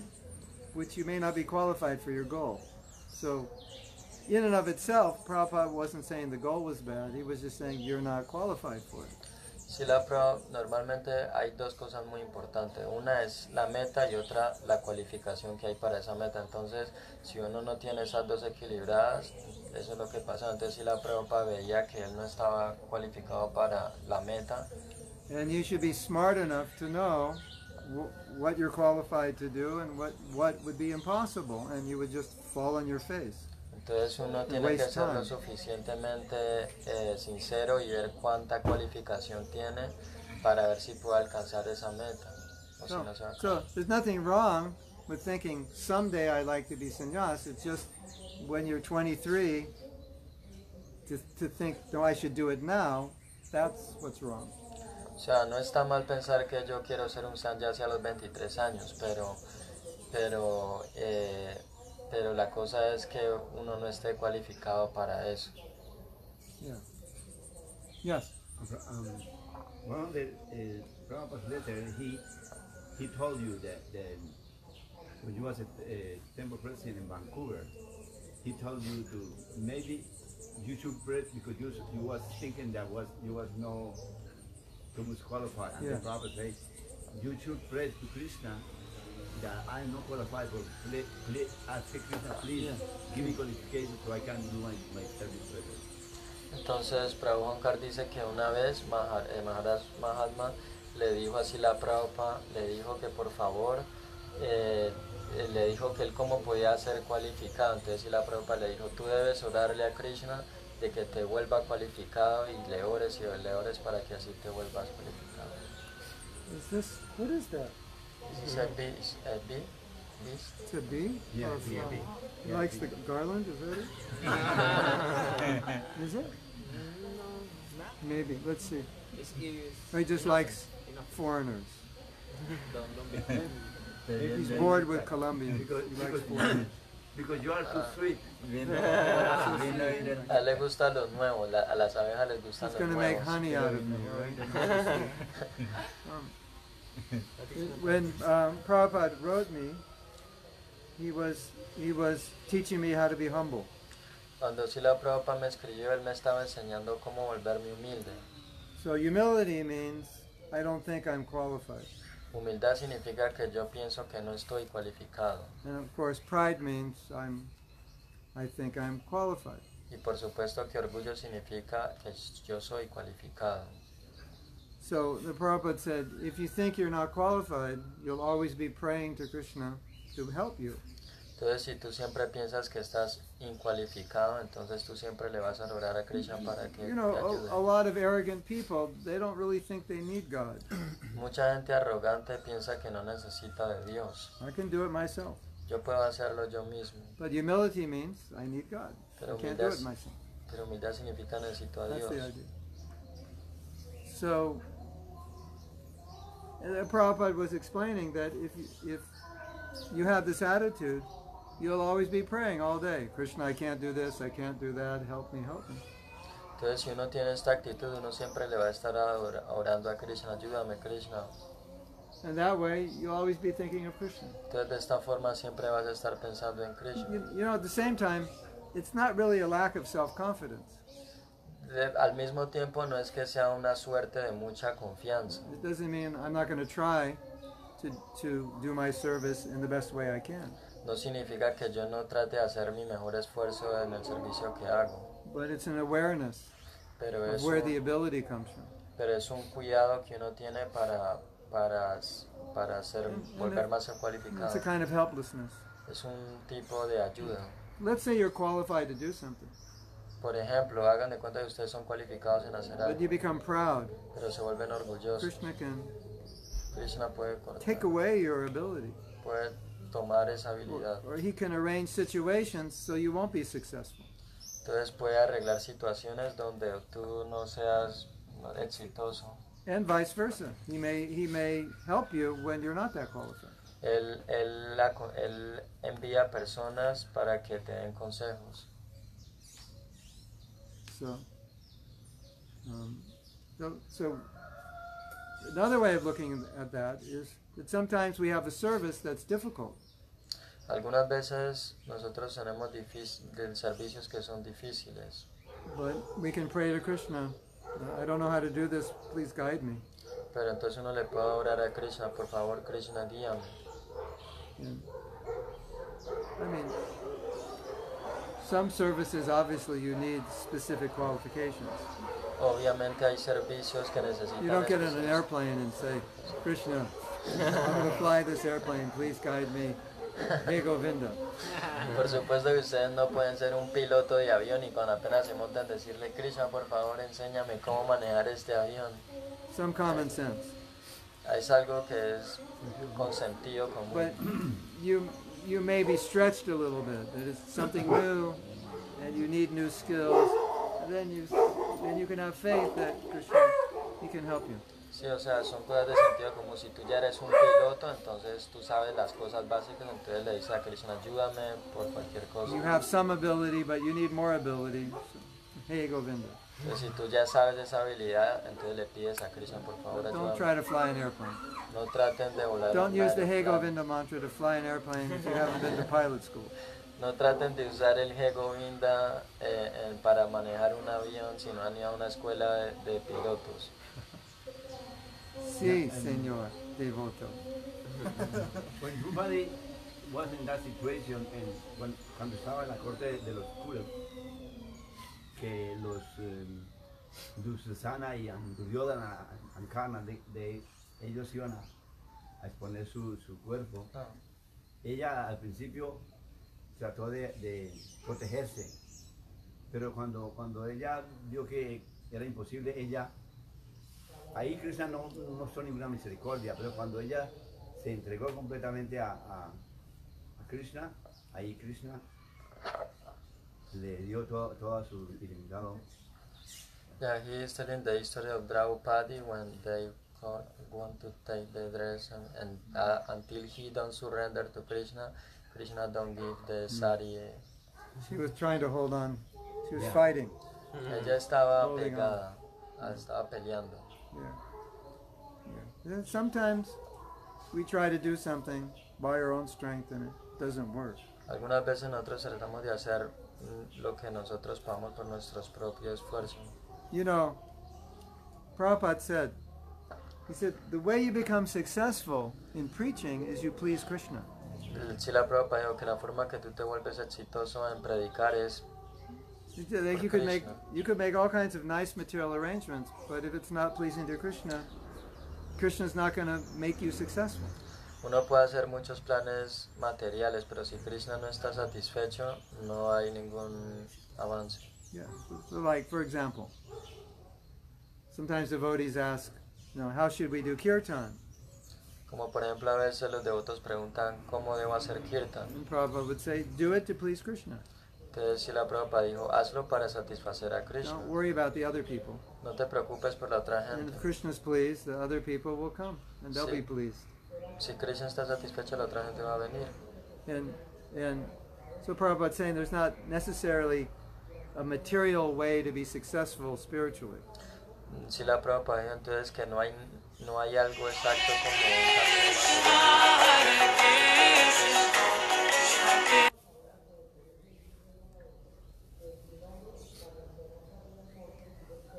S1: which you may not be qualified for your goal. So, in and of itself, Prabhupada wasn't saying the goal was bad. He was just saying you're not qualified for it.
S6: Sí, la prueba, normalmente hay dos cosas muy importantes. Una es la meta y otra la cualificación que hay para esa meta. Entonces, si uno no tiene esas dos equilibradas, eso es lo que pasa. Entonces, si la prueba veía que él no estaba cualificado para la meta,
S1: And you should be smart enough to know what you're qualified to do and what, what would be impossible, and you would just fall on your face.
S6: Entonces uno tiene que ser lo suficientemente eh, sincero y ver cuánta cualificación tiene para ver si puede alcanzar esa meta. O si
S1: So,
S6: no se va a
S1: so there's nothing wrong with thinking someday I'd like to be sannyas. It's just when you're 23 to, to think, no, I should do it now, that's what's wrong.
S6: O sea, no está mal pensar que yo quiero ser un sannyasi a los 23 años, pero, pero, eh, pero la cosa es que uno no esté cualificado para eso.
S1: Yeah. Yes.
S2: Um, one of the uh, Prabhupada's letter, he he told you that, that when you was a uh, temple president in Vancouver, he told you to maybe you should pray because you you was thinking that was you was no too much qualified. And
S1: Yeah.
S2: the Prabhupada says you should pray to Krishna that I am not qualified for ask Krishna please give me qualification so I can do my, my service better.
S6: Entonces, Prabhu Shankar dice que una vez eh, Maharaj Mahatma le dijo así la Prabhupada, le dijo que por favor, eh, eh, le dijo que él cómo podía ser cualificado. Entonces, sí, la Prabhupada le dijo, tú debes orarle a Krishna de que te vuelva cualificado y le ores y le ores para que así te vuelvas cualificado.
S1: Is this, what is that?
S6: Is this a beast? A bee? Beast?
S1: It's a bee?
S2: Yeah,
S1: Or a
S2: yeah, bee.
S1: He
S2: Yeah,
S1: likes
S2: bee.
S1: the garland, is that it? *laughs* is it? No, Maybe, let's see.
S4: It's, it's
S1: he just likes foreigners. *laughs*
S4: don't, don't be *laughs*
S1: He's bored with Colombians.
S2: Because,
S1: He likes
S2: because,
S1: foreigners.
S2: because you are too sweet.
S6: A le gustan los nuevos, a las abejas les gustan
S1: He's going to make honey out of me, right? um, *laughs* when um, Prabhupada wrote me, he was he was teaching me how to be humble.
S6: Cuando Prabhupada me escribió, él me estaba enseñando cómo volverme humilde.
S1: So humility means I don't think I'm qualified.
S6: Humildad significa que yo pienso que no estoy cualificado.
S1: And of course, pride means I'm I think I'm qualified.
S6: Y por supuesto que orgullo significa que yo soy cualificado.
S1: So the Prabhupada said, if you think you're not qualified, you'll always be praying to Krishna to help you.
S6: Entonces, si tú siempre piensas que estás incualificado, entonces tú siempre le vas a orar a Krishna para que
S1: You
S6: te
S1: know,
S6: ayude.
S1: a, a lot of arrogant people, they don't really think they need God. *clears throat*
S6: Mucha gente arrogante piensa que no necesita de Dios.
S1: I can do it myself.
S6: Yo puedo hacerlo yo mismo,
S1: But humility means I need God. I
S6: Pero
S1: can't do it myself.
S6: pero humildad significa necesito a
S1: That's the idea. So, uh, Prabhupada was explaining that if you, if you have this attitude, you'll always be praying all day. Krishna, I can't do this, I can't do that. Help me, help me.
S6: Entonces, si uno tiene esta actitud, uno siempre le va a estar orando a Krishna, ayúdame Krishna.
S1: And that way, you'll always be thinking of Krishna.
S6: Entonces, de esta forma siempre vas a estar pensando en Krishna.
S1: You, you know, at the same time, it's not really a lack of self-confidence.
S6: De- al mismo tiempo, no es que sea una suerte de mucha confianza.
S1: It doesn't mean I'm not going to try to to do my service in the best way I can.
S6: No significa que yo no trate de hacer mi mejor esfuerzo en el servicio que hago,
S1: But it's an awareness
S6: pero
S1: of
S6: es,
S1: where
S6: un,
S1: the ability comes from.
S6: pero es un cuidado que uno tiene para, para, para ser, volver más cualificado.
S1: It's a kind of helplessness.
S6: Es un tipo de ayuda.
S1: Let's say you're qualified to do something,
S6: Por ejemplo, hagan de cuenta que ustedes son cualificados en hacer
S1: but
S6: algo,
S1: you become proud.
S6: pero se vuelven orgullosos.
S1: Krishna can
S6: Krishna puede, cortar,
S1: take away your ability,
S6: puede tomar esa
S1: or,
S6: habilidad.
S1: or he can arrange situations so you won't be successful.
S6: Entonces puede arreglar situaciones donde tú no seas exitoso.
S1: And vice versa. He may he may help you when you're not that qualified.
S6: Él, él, la él envía personas para que te den consejos.
S1: So, um, so, so another way of looking at that is that sometimes we have a service that's difficult,
S6: Algunas veces nosotros tenemos servicios que son difíciles,
S1: but we can pray to Krishna. "Uh, I don't know how to do this. Please guide me.
S6: pero entonces uno le puede orar a Krishna, por favor Krishna guíame.
S1: And, I mean, some services obviously you need specific qualifications.
S6: Obviamente hay servicios que necesitan
S1: You don't get in an airplane and say, Krishna, I'm going to fly this airplane. Please guide me. Hey Govinda.
S6: Por supuesto que ustedes no pueden ser un piloto de avión y cuando apenas se montan decirle, Krishna, por favor, enséñame cómo manejar este avión.
S1: Some common sense.
S6: Es algo que es con sentido
S1: But
S6: común.
S1: you you may be stretched a little bit. That it's something new, and you need new skills. Then you then you can have faith that Krishna he can help you.
S6: Sí, o sea, son cosas de sentido común. Si tú ya eres un piloto, entonces tú sabes las cosas básicas, entonces le dices a Krishna, ayúdame por cualquier cosa.
S1: You have some ability, but you need more ability. So, hey Govinda.
S6: Entonces, si tú ya sabes esa habilidad, entonces le pides a Krishna, por favor,
S1: Don't try to fly an airplane.
S6: No traten de volar
S1: Don't
S6: un
S1: use the Hey
S6: aeroplano.
S1: Govinda mantra to fly an airplane if you haven't been to pilot school.
S6: No traten de usar el He Govinda eh, eh, para manejar un avión si no han ido a una escuela de, de pilotos.
S1: Sí, señor devoto.
S2: When somebody was in that situation, and when, cuando estaba en la corte de, de los Kuros, que los Dususana y Duryodhana, Ankana, de, de- ellos iban a, a exponer su, su cuerpo, ella al principio trató de, de protegerse, pero cuando, cuando ella vio que era imposible, ella, ahí Krishna no, no mostró ninguna misericordia, pero cuando ella se entregó completamente a, a, a Krishna, ahí Krishna le dio todo, todo su ilimitado.
S6: Yeah, he is telling the history of Draupadi when they go- want to take the dress and, and uh, until he don't surrender to Krishna, Krishna don't give the sari.
S1: She was trying to hold on. She was
S2: Yeah.
S1: fighting.
S6: Ella estaba
S1: Holding
S6: pegada, ah, estaba peleando.
S1: Yeah. yeah. And sometimes we try to do something by our own strength and it doesn't work.
S6: Algunas veces nosotros tratamos de hacer lo que nosotros podamos por nuestros propios esfuerzos.
S1: You know, Prabhupada said, he said, the way you become successful in preaching is you please Krishna.
S6: Mm, El Prabhupada dijo que la forma que tú te vuelves exitoso en predicar es
S1: like, you could make you could make all kinds of nice material arrangements, but if it's not pleasing to Krishna, Krishna's not going to make you successful.
S6: Uno puede hacer muchos planes materiales, pero si Krishna no está satisfecho, no hay ningún avance.
S1: Yeah. So like for example, sometimes devotees ask, know, how should we do kirtan?
S6: Como por ejemplo a veces los devotos preguntan cómo debo hacer kirtan.
S1: And Prabhupada would say, do it to please Krishna.
S6: Entonces si la Prabhupada dijo, hazlo para satisfacer a Krishna.
S1: Don't worry about the other people.
S6: No te preocupes por la otra
S1: And
S6: gente.
S1: if Krishna's pleased, the other people will come, and they'll
S6: Sí.
S1: be pleased.
S6: Si Krishna está satisfecho, la otra gente va a venir.
S1: And and so Prabhupada's saying there's not necessarily a material way to be successful spiritually.
S6: Si la Prabhupada dijo entonces que no hay, no hay algo exacto como.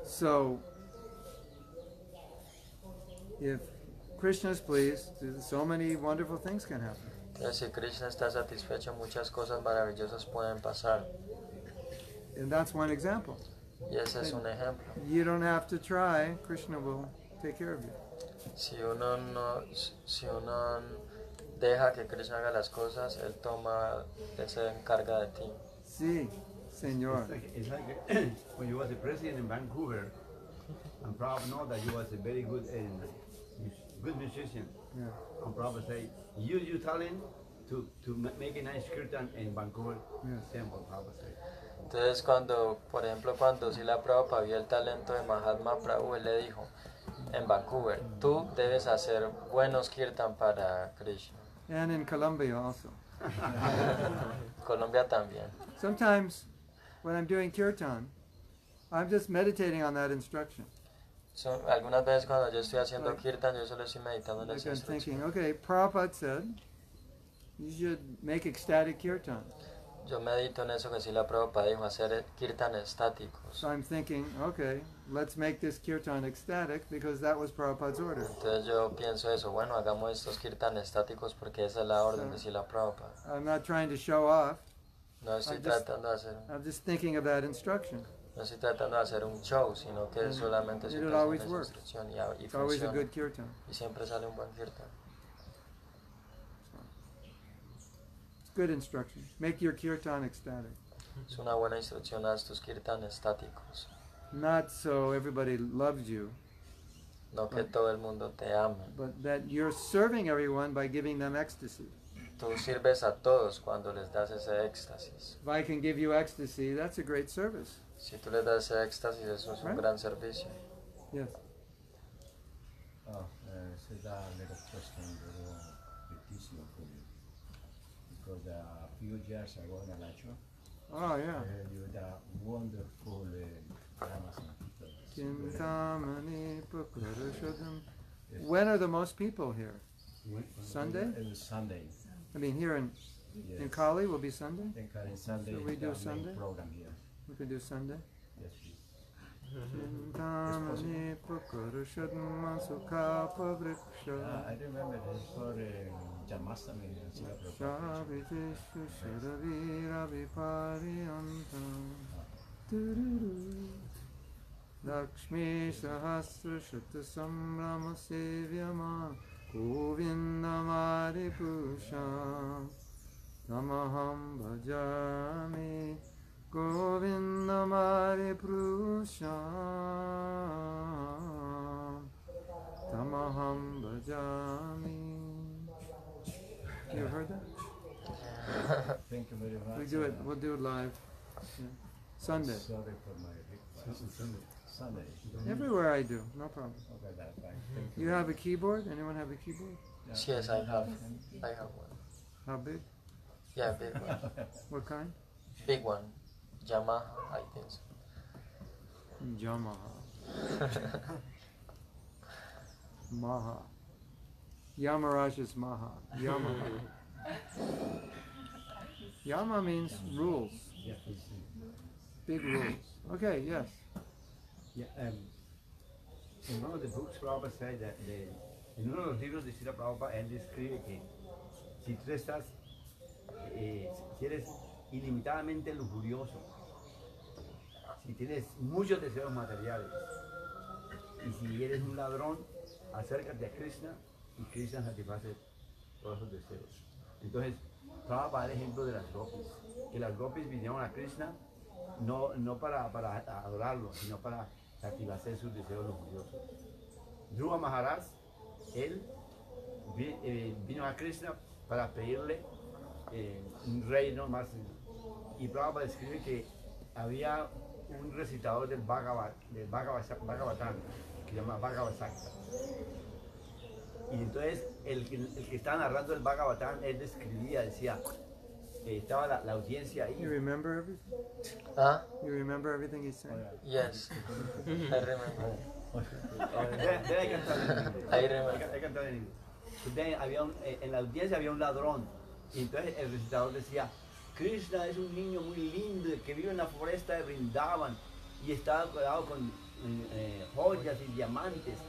S1: So if Krishna's pleased, so many wonderful things can happen.
S6: Entonces si Krishna está satisfecho, muchas cosas maravillosas pueden pasar.
S1: And that's one example.
S6: Y ese es un ejemplo.
S1: You don't have to try, Krishna will take care of you.
S6: Si uno no, si uno deja que Krishna haga las cosas, él toma, él se encarga de ti.
S1: Sí, Señor.
S2: It's like, it's like *clears throat* when you was a president in Vancouver, I'm proud to know that you was a very good and good musician.
S1: Yeah.
S2: Proud to say, use your talent to, to ma- make a nice curtain in Vancouver
S1: Yes.
S2: temple, Prabhupada say.
S6: Entonces cuando, por ejemplo, cuando Sila Prabhupada vio el talento de Mahatma Prabhu, él le dijo en Vancouver, tú debes hacer buenos kirtan para Krishna.
S1: And in Colombia also. *laughs*
S6: Colombia también.
S1: Sometimes when I'm doing kirtan, I'm just meditating on that instruction.
S6: So, algunas veces cuando yo estoy haciendo kirtan, yo solo estoy meditando en
S1: Like
S6: esa
S1: I'm
S6: instrucción.
S1: thinking, okay, Prabhupada said you should make ecstatic kirtan.
S6: Yo medito en eso que Sila Prabhupada dijo, hacer kirtan estáticos.
S1: So I'm thinking, okay, let's make this kirtan ecstatic because that was Prabhupada's order.
S6: Entonces yo pienso eso, bueno, hagamos estos kirtan estáticos porque esa es la orden de Sila Prabhupada.
S1: I'm not trying to show off.
S6: No estoy
S1: I'm just-
S6: tratando de hacer,
S1: I'm just thinking of that instruction.
S6: no estoy tratando de hacer un show, sino que
S1: And
S6: solamente estoy pensando en esa instrucción y, a- y
S1: It's always a
S6: funciona.
S1: good kirtan.
S6: Y siempre sale un buen kirtan.
S1: Good instruction. Make your kirtan ecstatic.
S6: Es una buena instrucción, haz tus kirtan estáticos.
S1: Not so everybody loves you,
S6: No que
S1: Right.
S6: todo el mundo te ame.
S1: but that you're serving everyone by giving them ecstasy.
S6: Tú sirves a todos cuando les das ese éxtasis.
S1: If I can give you ecstasy, that's a great service.
S6: Si tú les das ese éxtasis, eso es un gran servicio.
S1: Yes.
S7: Oh, uh, so that little question, little petition for you. Because uh, a few years ago in Alacho,
S1: Oh, yeah.
S7: you had a wonderful uh, drama Sankirtan.
S1: Kintamani Pukurushodam. When are the most people here? Sunday?
S7: Sunday.
S1: I mean, here in,
S7: Yes.
S1: in Kali will be Sunday?
S7: I think uh, Sunday
S1: Should we do Sunday?
S7: program here.
S1: We can do Sunday.
S7: Yes, Chintami
S1: Pukurushudma Sukhapa Vriksha.
S7: Uh, I remember this for uh, Jamastami in Singapore.
S1: Shavitishu Shuravira Vipariyantam. Lakshmi Sahasra Shuta Samrama Sevyama Govindamari Pusha Namaham Bhajami Govindamari Pusham Tamaham Bhajami You ever heard that? *laughs*
S7: Thank you very much.
S1: We do it, we'll do it live. Yeah. Sunday.
S7: Sorry for my request. Sunday. Mm-hmm.
S1: Everywhere I do, no problem.
S7: Okay, that's fine. Thank mm-hmm. you.
S1: You have a keyboard? Anyone have a keyboard?
S6: Yes, I have. I have one.
S1: How big?
S6: Yeah, big one. *laughs*
S1: What kind?
S6: Big one. Yamaha, I think so.
S1: Yamaha. Maha. Yamaraj is Maha. Yamaha. Yama means rules,
S7: Yeah,
S1: big rules. Okay, yes.
S7: Yeah, um,
S2: in one of the books, Prabhupada said that the, en uno de los libros de Srila Prabhupada, él describe que si tú estás, eh, si eres ilimitadamente lujurioso, si tienes muchos deseos materiales, y si eres un ladrón, acércate a Krishna y Krishna satisface todos esos deseos. Entonces, Prabhupada da el ejemplo de las gopis, que las gopis vinieron a Krishna no, no para, para adorarlo, sino para satisfacer sus deseos lujuriosos. Dhruva Maharaj, él eh, vino a Krishna para pedirle eh, un reino más. Y Prabhupada describe que había un recitador del Bhagavad, del Bhagavad, Bhagavatam, que se llama Bhagavasakta. Y entonces el, que- el que estaba narrando el Bhagavatam, él describía, decía, que estaba la, la audiencia
S1: You
S2: ahí.
S1: remember everything?
S6: Ah,
S1: You remember everything he's saying?
S6: yes. I remember.
S2: Debe- debe cantar en inglés.
S6: Ahí remember.
S2: Había un- eh, en la audiencia había un ladrón. Y entonces el recitador decía, Krishna es un niño muy lindo que vive en la foresta de Brindavan y está decorado con eh, joyas y diamantes.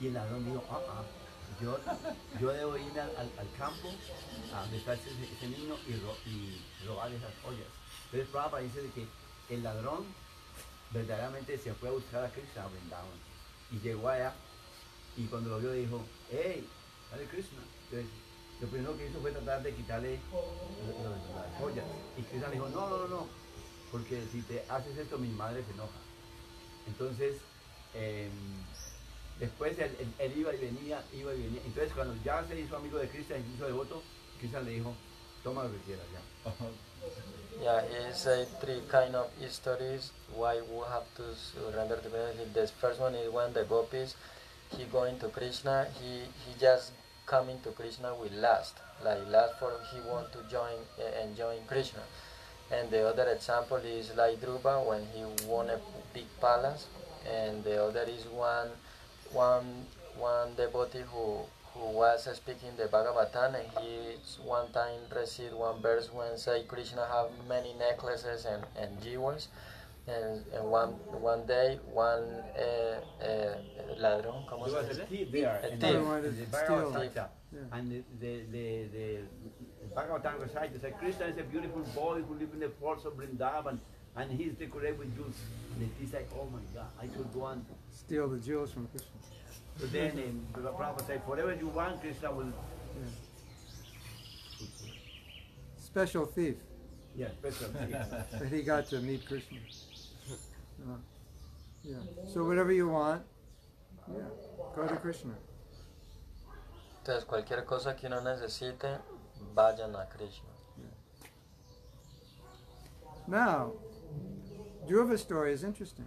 S2: Y el ladrón dijo, ah, ah, yo, yo debo ir al, campo a está ese, ese niño y, ro- y robar esas joyas. Entonces Prabhupada dice de que el ladrón verdaderamente se fue a buscar a Krishna a Brindavan. Y llegó allá y cuando lo vio dijo, hey, Hare Krishna. Lo primero que hizo fue tratar de quitarle lo- las joyas. Y Krishna le dijo, no, no, no, no, porque si te haces esto mi madre se enoja. Entonces, em, después él, él- él iba y venía, iba y venía. Entonces cuando ya se hizo amigo de Krishna y se hizo devoto, Krishna le dijo, toma lo que quieras ya. *laughs*
S6: Yeah, he said three kind of stories why we have to surrender to benefit. The first one is when the gopis he going to Krishna, he he just coming to Krishna with lust, like lust for he want to join uh, and join Krishna. And the other example is like Druba when he won a big palace, and the other is one one one devotee who who was speaking the Bhagavatam and he one time received one verse when say Krishna have many necklaces and, and jewels and, and one one day one uh, uh, ladrón ¿cómo
S2: There
S6: se
S2: was a
S6: dice?
S2: thief there.
S6: A
S2: in
S6: thief.
S2: the-
S1: Wanted
S2: in the
S1: to steal. Yeah.
S2: And the, the, the, the Bhagavatam recites that Krishna is a beautiful boy who lives in the forest of Vrindavan and he's decorated with jewels. And he's like, oh my God, I could go and
S1: Steal the jewels from Krishna.
S2: But then um, the Prabhupada said, whatever you want, Krishna will.
S1: Special thief
S2: Yeah, special. thief. *laughs*
S1: that he got to meet Krishna. Uh, yeah. So whatever you want, yeah, go to Krishna.
S6: Entonces cualquier cosa que uno necesite vayan a Krishna.
S1: Now, Dhruva's story is interesting.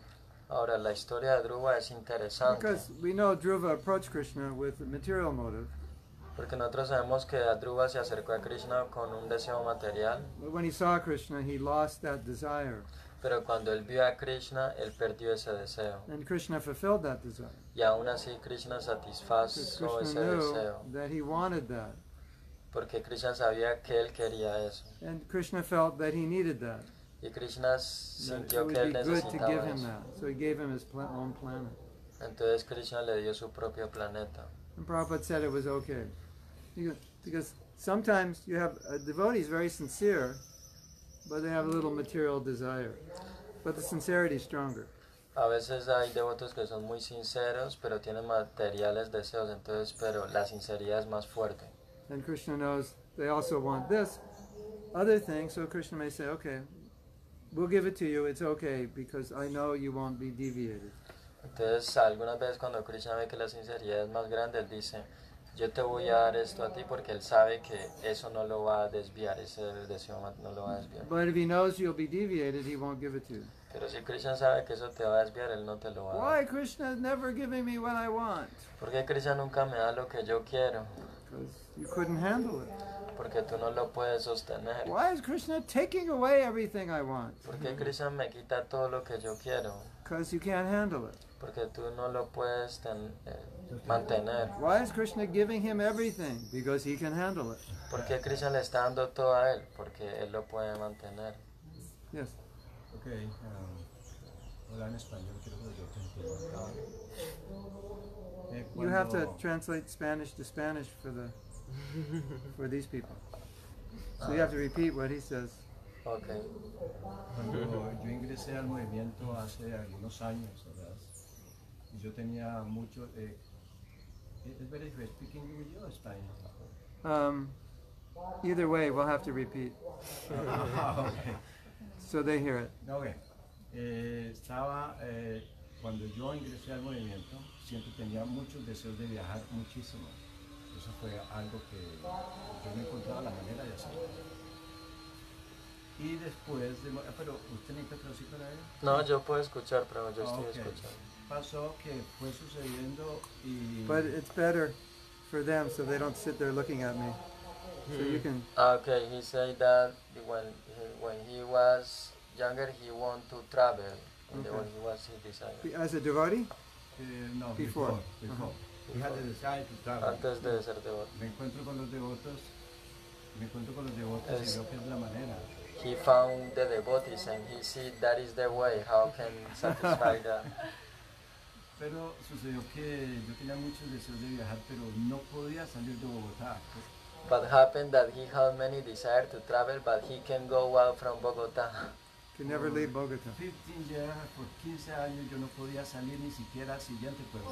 S6: Ahora la historia de Dhruva es interesante.
S1: Because we know Dhruva approached Krishna with a material motive,
S6: porque nosotros sabemos que Dhruva se acercó a Krishna con un deseo material,
S1: but when he saw Krishna, he lost that desire,
S6: pero cuando él vio a Krishna, él perdió ese deseo.
S1: and Krishna fulfilled that desire.
S6: Y aún así Krishna satisfazo ese
S1: Krishna knew
S6: deseo,
S1: that he wanted that,
S6: porque Krishna sabía que él quería eso.
S1: and Krishna felt that he needed that.
S6: Y Krishna sintió que él necesitaba
S1: give him
S6: eso.
S1: that, so he gave him his own planet.
S6: Entonces Krishna le dio su propio planeta.
S1: And Prabhupada said it was okay. Because, because sometimes you have a devotee is very sincere, but they have a little material desire. But the sincerity is stronger.
S6: A veces hay devotos que son muy sinceros, pero tienen materiales deseos, entonces, pero la sinceridad es más fuerte.
S1: And Krishna knows they also want this other thing, so Krishna may say, okay, we'll give it to you, it's okay, because I know you won't be deviated.
S6: Entonces, algunas veces cuando Krishna ve que la sinceridad es más grande, él dice, yo te voy a dar esto a ti porque él sabe que eso no lo va a desviar, ese deseo no lo va a desviar.
S1: But if he knows you'll be deviated, he won't give it to you.
S6: Pero si Krishna sabe que eso te va a desviar, él no te lo va a
S1: Why
S6: dar.
S1: Krishna is never giving me what I want?
S6: Porque Krishna nunca me da lo que yo quiero,
S1: Because you couldn't handle it.
S6: porque tú no lo puedes sostener.
S1: Why is Krishna taking away everything I want?
S6: Porque Krishna me quita todo lo que yo quiero,
S1: Because you can't handle it.
S6: Porque tú no lo puedes ten- eh, mantener.
S1: Why is Krishna giving him everything? Because he can handle it.
S6: Porque Krishna le está dando todo a él, porque él lo puede mantener.
S1: Yes.
S7: Okay. Um, Habla en español, creo que yo te entiendo. Eh,
S1: You have to translate Spanish to Spanish for the *laughs* for these people. So you have to repeat what he says.
S6: Ok.
S7: Cuando yo ingresé al movimiento hace algunos años yo tenía mucho. Eh, ¿Es better if I speak English with you or Spanish?
S1: Um, either way, we'll have to repeat
S7: Ah, *laughs* ok.
S1: so they hear it.
S7: Ok. Eh, estaba, eh, cuando yo ingresé al movimiento, siempre tenía muchos deseos de viajar muchísimo. Eso fue algo que yo no encontraba la manera de hacer. Y después, de, pero usted necesita traducir para él.
S6: No, yo puedo escuchar, pero yo estoy
S7: ok.
S6: escuchando.
S7: Pasó que fue sucediendo y...
S1: But it's better for them so they don't sit there looking at me. So you can.
S6: Ah, Okay, he said that when he, when he was younger, he wanted to travel. And
S1: Okay.
S6: when he was he decided.
S1: As a devotee?
S7: eh, no,
S1: Before.
S7: before. before.
S2: He had the desire to travel.
S6: Antes de ser devoto.
S7: Me encuentro con los devotos, me encuentro con los devotos
S6: Es-
S7: y veo que es la manera.
S6: He found the devotees and he see that is the way. How can satisfy that? *laughs*
S7: Pero sucedió que yo tenía muchos deseos de viajar, pero no podía salir de Bogotá.
S6: But happened that he had many desire to travel, but he can go out from Bogota.
S1: Can never leave Bogota.
S7: 15 years, por 15 años yo no podía salir ni siquiera al siguiente pueblo.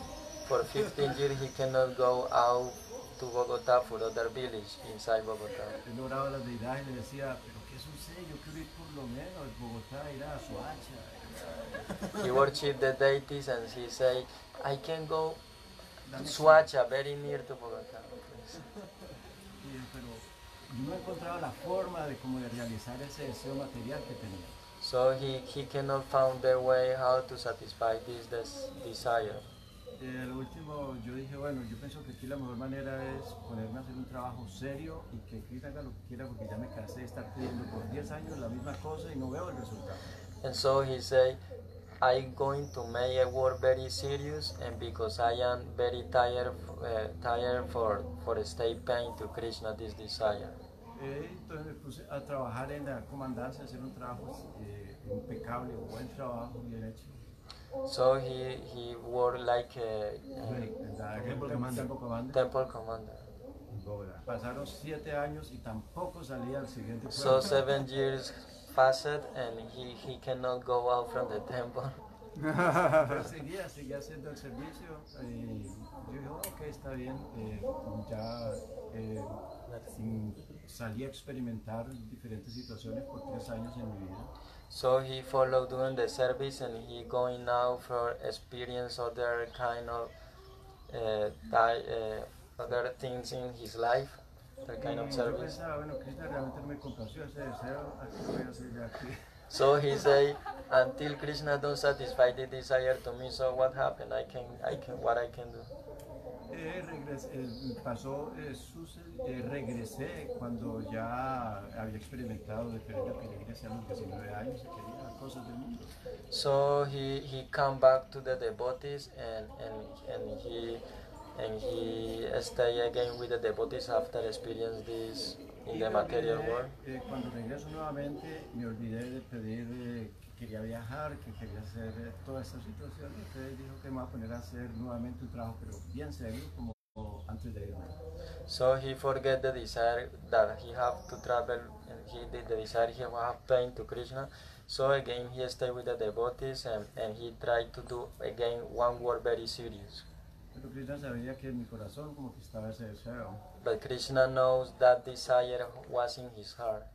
S6: For 15 years, he cannot go out to Bogota for other village inside Bogota.
S7: Él oraba a las deidades y le decía, pero ¿qué sucede? Yo quiero ir por lo menos a Bogotá, ir a Soacha.
S6: He worshiped the deities and he say, I can go
S7: Dame
S6: Suacha, very near to Bogota. please."
S7: Sí, pero yo no encontraba la forma de cómo de realizar ese deseo material que tenía.
S6: So he, he cannot found the way how to satisfy this des- desire.
S7: Eh, lo último, yo dije, bueno, yo pienso que aquí la mejor manera es ponerme a hacer un trabajo serio y que Chris haga lo que quiera porque ya me cansé de estar pidiendo por 10 años la misma cosa y no veo el resultado.
S6: And so he say, I'm going to make a work very serious and because I am very tired, uh, tired for, for stay paying to Krishna this desire.
S7: Eh, entonces me puse a trabajar en la comandancia, hacer un trabajo eh, impecable, un buen trabajo, bien hecho.
S6: So he, he worked like a,
S7: En la
S2: Temple Commander.
S7: Temple Commander. Pasaron 7 años y tampoco salía al siguiente
S6: So seven years passed and he, he cannot go out from the temple. *laughs*
S7: Pero seguía, seguía haciendo el servicio y yo dije, "Oh, ok, está bien, eh, ya eh, salí a experimentar diferentes situaciones por tres años en mi vida.
S6: So he followed doing the service and he going now for experience other kind of uh, di- uh, other things in his life, that kind of service.
S7: pensaba, bueno, Krishna realmente no me complació ese deseo, aquí voy a hacer ya aquí. *laughs*
S6: So he say, until Krishna don't satisfy the desire to me, so what happened? I can, I can, what I can do?
S7: Eh, regres- eh, pasó, eh, suce- eh, regresé cuando ya había experimentado diferentes experiencias a los 19 años y quería cosas del mundo.
S6: So he, he come back to the devotees and, and, and he and he stay again with the devotees after experience this in
S7: Y
S6: the material world.
S7: eh, cuando regreso nuevamente me olvidé de pedir eh, quería viajar, que quería hacer eh, toda esta situación. y Entonces dijo que me va a poner a hacer nuevamente un trabajo, pero bien serio, como antes de irme.
S6: So he forget the desire that he have to travel and he did the desire he have pain to Krishna. So again he stay with the devotees and, and he tried to do again one word very serious.
S7: Pero Krishna sabía que en mi corazón como que estaba ese deseo.
S6: But Krishna knows that desire was in his heart.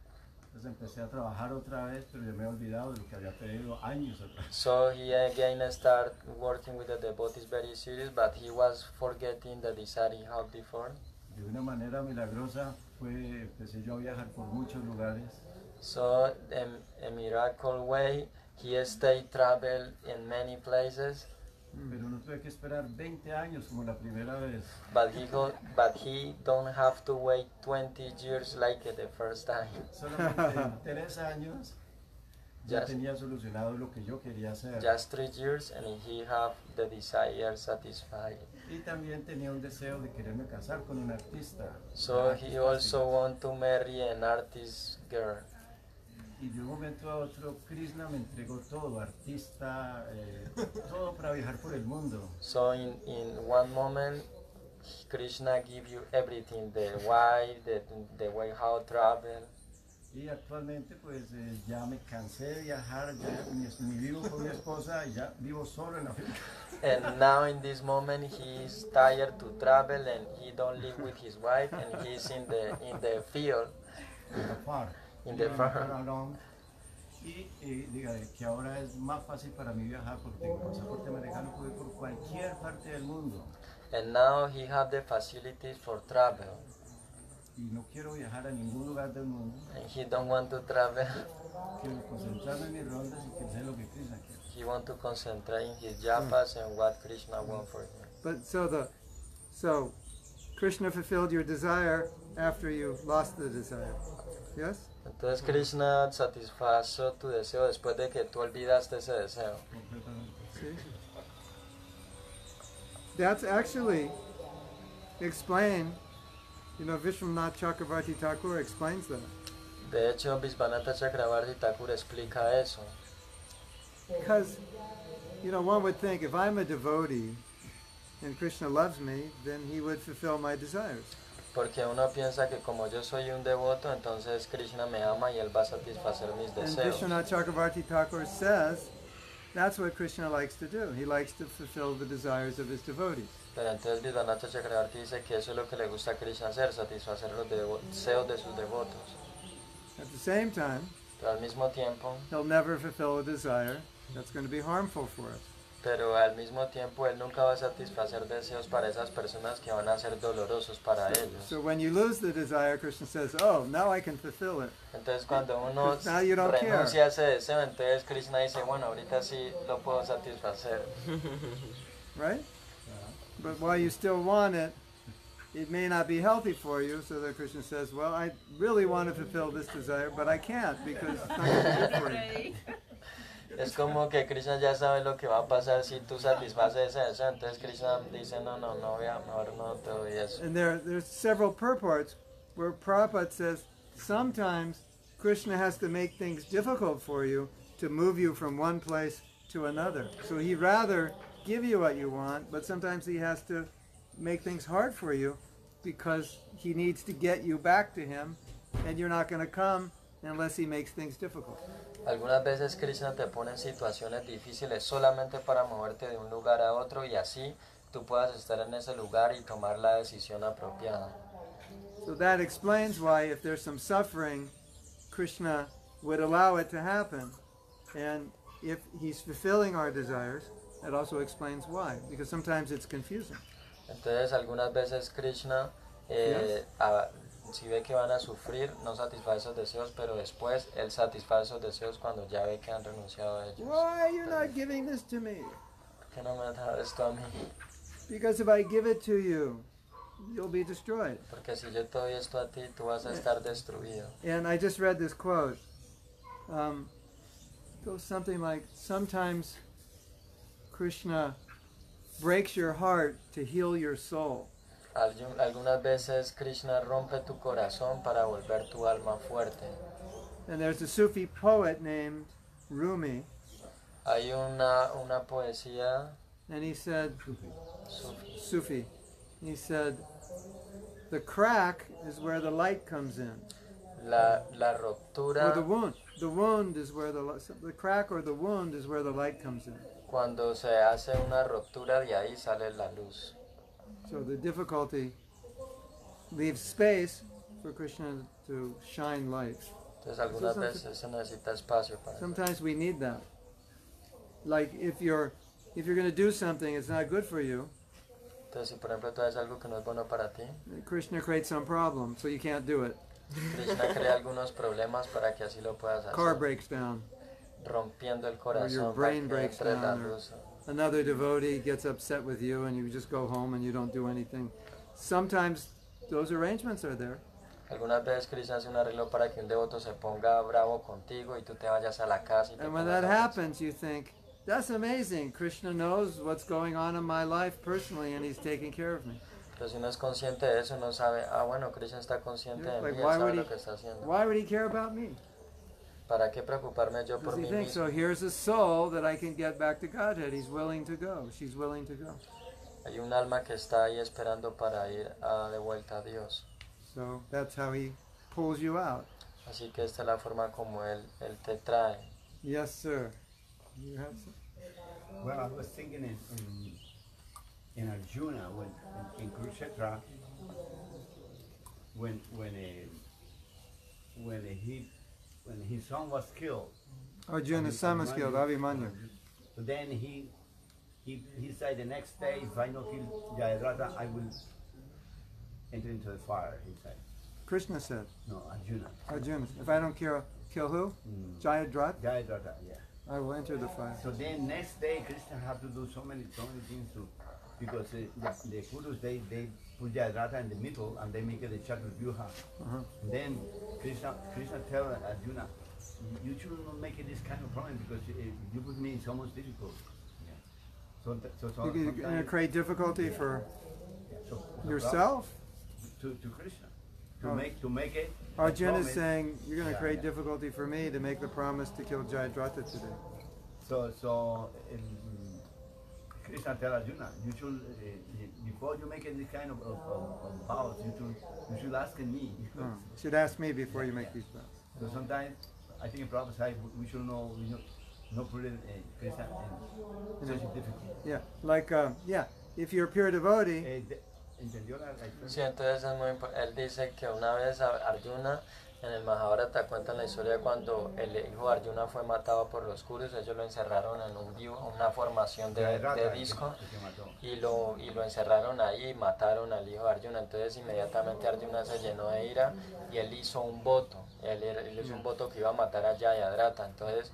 S7: Entonces empecé a trabajar otra vez, pero yo me he olvidado de lo que había pedido años atrás.
S6: So he again start working with the devotees very serious, but he was forgetting the desire he had before.
S7: De una manera milagrosa fue, empecé yo a viajar por muchos lugares.
S6: So in a miracle way, he stayed travel in many places,
S7: Pero no tuve que esperar 20 años como la primera vez.
S6: but he go, but he don't have to wait 20 years like the first time. *laughs*
S7: Solamente en *laughs* tres años ya
S6: Just-
S7: tenía solucionado lo que yo quería hacer.
S6: Just three years, and he have the desire satisfied.
S7: Y también tenía un deseo de quererme casar con un artista.
S6: So he also want to marry an artist girl.
S7: Y de un momento a otro Krishna me entregó todo, artista, eh, todo para viajar por el mundo.
S6: So in, in one moment, Krishna give you everything, the why, the, the way how travel.
S7: Y actualmente pues eh, ya me cansé de viajar, ya ni, ni vivo con mi esposa, ya vivo solo en África.
S6: And now in this moment, he is tired to travel and he don't live with his wife and he's in the in the field. In the
S7: Yeah,
S6: far.
S7: far along. Y eh, diga, que ahora es más fácil para mí viajar porque tengo pasaporte americano, puedo ir por cualquier parte del mundo.
S6: And now he have the facilities for travel.
S7: Y no quiero viajar a ningún lugar del mundo,
S6: And he don't want to travel.
S7: quiero concentrarme en mis rondas y que sé lo que Krishna quiere.
S6: He want to concentrate in his japas and what Krishna want for him.
S1: But so the so Krishna fulfilled your desire after you lost the desire. Yes?
S6: Entonces Krishna satisfazo tu deseo después de que tú olvidaste ese deseo.
S1: See? That's actually explained. You know, Vishwanath Chakravarti Thakur explains that.
S6: De hecho, Visvanatha Chakravarti Thakur explica eso.
S1: Because, you know, one would think if I'm a devotee and Krishna loves me, then he would fulfill my desires.
S6: Porque uno piensa que como yo soy un devoto, entonces Krishna me ama y él va a satisfacer mis
S1: And
S6: deseos.
S1: Vishwanath Chakravarti Thakur says that's what Krishna likes to do. He likes to fulfill the desires of his devotees.
S6: Pero entonces Visvanatha Chakravarti dice que eso es lo que le gusta a Krishna hacer, satisfacer los deseos de sus devotos.
S1: At the same time,
S6: Pero al mismo tiempo,
S1: he'll never fulfill a desire that's going to be harmful for us.
S6: Pero al mismo tiempo él nunca va a satisfacer deseos para esas personas que van a ser dolorosos para ellos.
S1: So when you lose the desire, Krishna says, "Oh, now I can fulfill it."
S6: Entonces cuando uno
S1: Now you don't
S6: renuncia a ese deseo, entonces Krishna dice, bueno, ahorita sí lo puedo satisfacer. *laughs*
S1: Right? But while you still want it, it may not be healthy for you. So the Krishna says, "Well, I really want to fulfill this desire, but I can't because it's not going to good for you." *laughs*
S6: Es como que Krishna ya sabe lo que va a pasar si tú satisfaces ese deseo, entonces Krishna dice, no, no, no, mejor no te doy eso.
S1: And there, there's several purports where Prabhupada says sometimes Krishna has to make things difficult for you to move you from one place to another. So he'd rather give you what you want, but sometimes he has to make things hard for you because he needs to get you back to him, and you're not going to come unless he makes things difficult.
S6: Algunas veces Krishna te pone en situaciones difíciles solamente para moverte de un lugar a otro y así tú puedas estar en ese lugar y tomar la decisión apropiada.
S1: So that explains why, if there's some suffering, Krishna would allow it to happen. And if he's fulfilling our desires, that also explains why. Because sometimes it's confusing.
S6: Entonces algunas veces Krishna, eh, a- si ve que van a sufrir, no satisface esos deseos, pero después él satisface esos deseos cuando ya ve que han renunciado a ellos.
S1: Why are you not giving this to me?
S6: ¿Por qué no me has dado esto a mí?
S1: Because if I give it to you, you'll be destroyed.
S6: Porque si yo te doy esto a ti, tú vas a estar destruido.
S1: And I just read this quote. Um, it goes something like Sometimes Krishna breaks your heart to heal your soul.
S6: Algu- Algunas veces Krishna rompe tu corazón para volver tu alma fuerte.
S1: And there's a Sufi poet named Rumi,
S6: Hay una, una poesía
S1: and he said,
S6: sufi.
S1: Sufi, he said, the crack is where the light comes in.
S6: La, la
S1: Or the
S6: ruptura,
S1: wound. The wound is where the the crack or the wound is where the light comes in.
S6: cuando se hace una ruptura, de ahí sale la luz.
S1: So the difficulty leaves space for Krishna to shine light.
S6: Entonces algunas veces se necesita espacio para.
S1: Sometimes we need that. Like if you're if you're going to do something it's not good for you,
S6: Entonces si por ejemplo tú haces algo que no es bueno para ti,
S1: Krishna creates some problem so you can't do it.
S6: Krishna crea algunos problemas para que así lo puedas
S1: Car breaks down.
S6: Rompiendo el
S1: your
S6: corazón para
S1: brain breaks down or-. Another devotee gets upset with you and you just go home and you don't do anything. Sometimes those arrangements are there.
S6: Algunas veces Krishna hace un arreglo para que un devoto se ponga bravo contigo y tú te vayas a la casa y te
S1: And when that happens, you think, that's amazing. Krishna knows what's going on in my life personally, and he's taking care of me.
S6: Pero si uno es consciente de eso, uno sabe, ah, bueno, Krishna está consciente de
S1: Like,
S6: él sabe lo
S1: he-
S6: que está haciendo.
S1: Why would he care about me?
S6: ¿Para qué preocuparme yo por mí
S1: thinks,
S6: mismo?
S1: so here's a soul that I can get back to Godhead. He's willing to go. She's willing to go.
S6: Hay un alma que está ahí esperando para ir a- de vuelta a Dios.
S1: So that's how he pulls you out.
S6: Así que esta es la forma como Él, él te trae.
S1: Yes, sir. You have some?
S2: Well, I was thinking in, in, in Arjuna, when, in, in Kurukshetra, when, when, a, when he, when his son was killed.
S1: Arjuna's son was killed, Abhimanyu.
S2: So then he, he, he said the next day, if I don't kill Jayadratha, I will enter into the fire, he said.
S1: Krishna said,
S2: No, Arjuna.
S1: Arjuna, if I don't kill, kill who?
S2: Mm.
S1: Jayadrat,
S2: Jayadratha, yeah.
S1: I will enter the fire.
S2: So then next day, Krishna had to do so many, so many things to, because uh, the, the Kurus, they, they put Jayadratha in the middle and they make it a Chaturvyuha.
S1: Uh-huh.
S2: Then Krishna, Krishna tell Arjuna, you you should not make it this kind of problem because uh, you put me in so much difficulty. So, th- so, so
S1: You- You're going to create difficulty for
S2: so- so
S1: yourself?
S2: to, to Krishna to
S1: Oh.
S2: make to make it.
S1: Arjuna is saying, you're going to
S2: Yeah,
S1: create
S2: yeah.
S1: difficulty for me to make the promise to kill Jayadratha today.
S2: So so um, Krishna tell Arjuna, you should uh, before you make any kind of, of, of, of vows, you should you should ask me.
S1: Oh, you should ask me before you make these vows.
S2: So sometimes I think in Prabhupada's side we should know we know not put it in Krishna in such a difficult.
S1: Yeah, like, um, yeah, if you're a pure devotee,
S2: Eh, de- ¿Entendió la, la?
S6: Sí, entonces es muy impo- Él dice que una vez Arjuna en el Mahabharata cuentan la historia de cuando el hijo de Arjuna fue matado por los Kurus, ellos lo encerraron en un una formación de, disco y lo, y lo encerraron ahí y mataron al hijo de Arjuna. Entonces inmediatamente Arjuna se llenó de ira y él hizo un voto. Él, él hizo un voto que iba a matar a Jayadratha. Entonces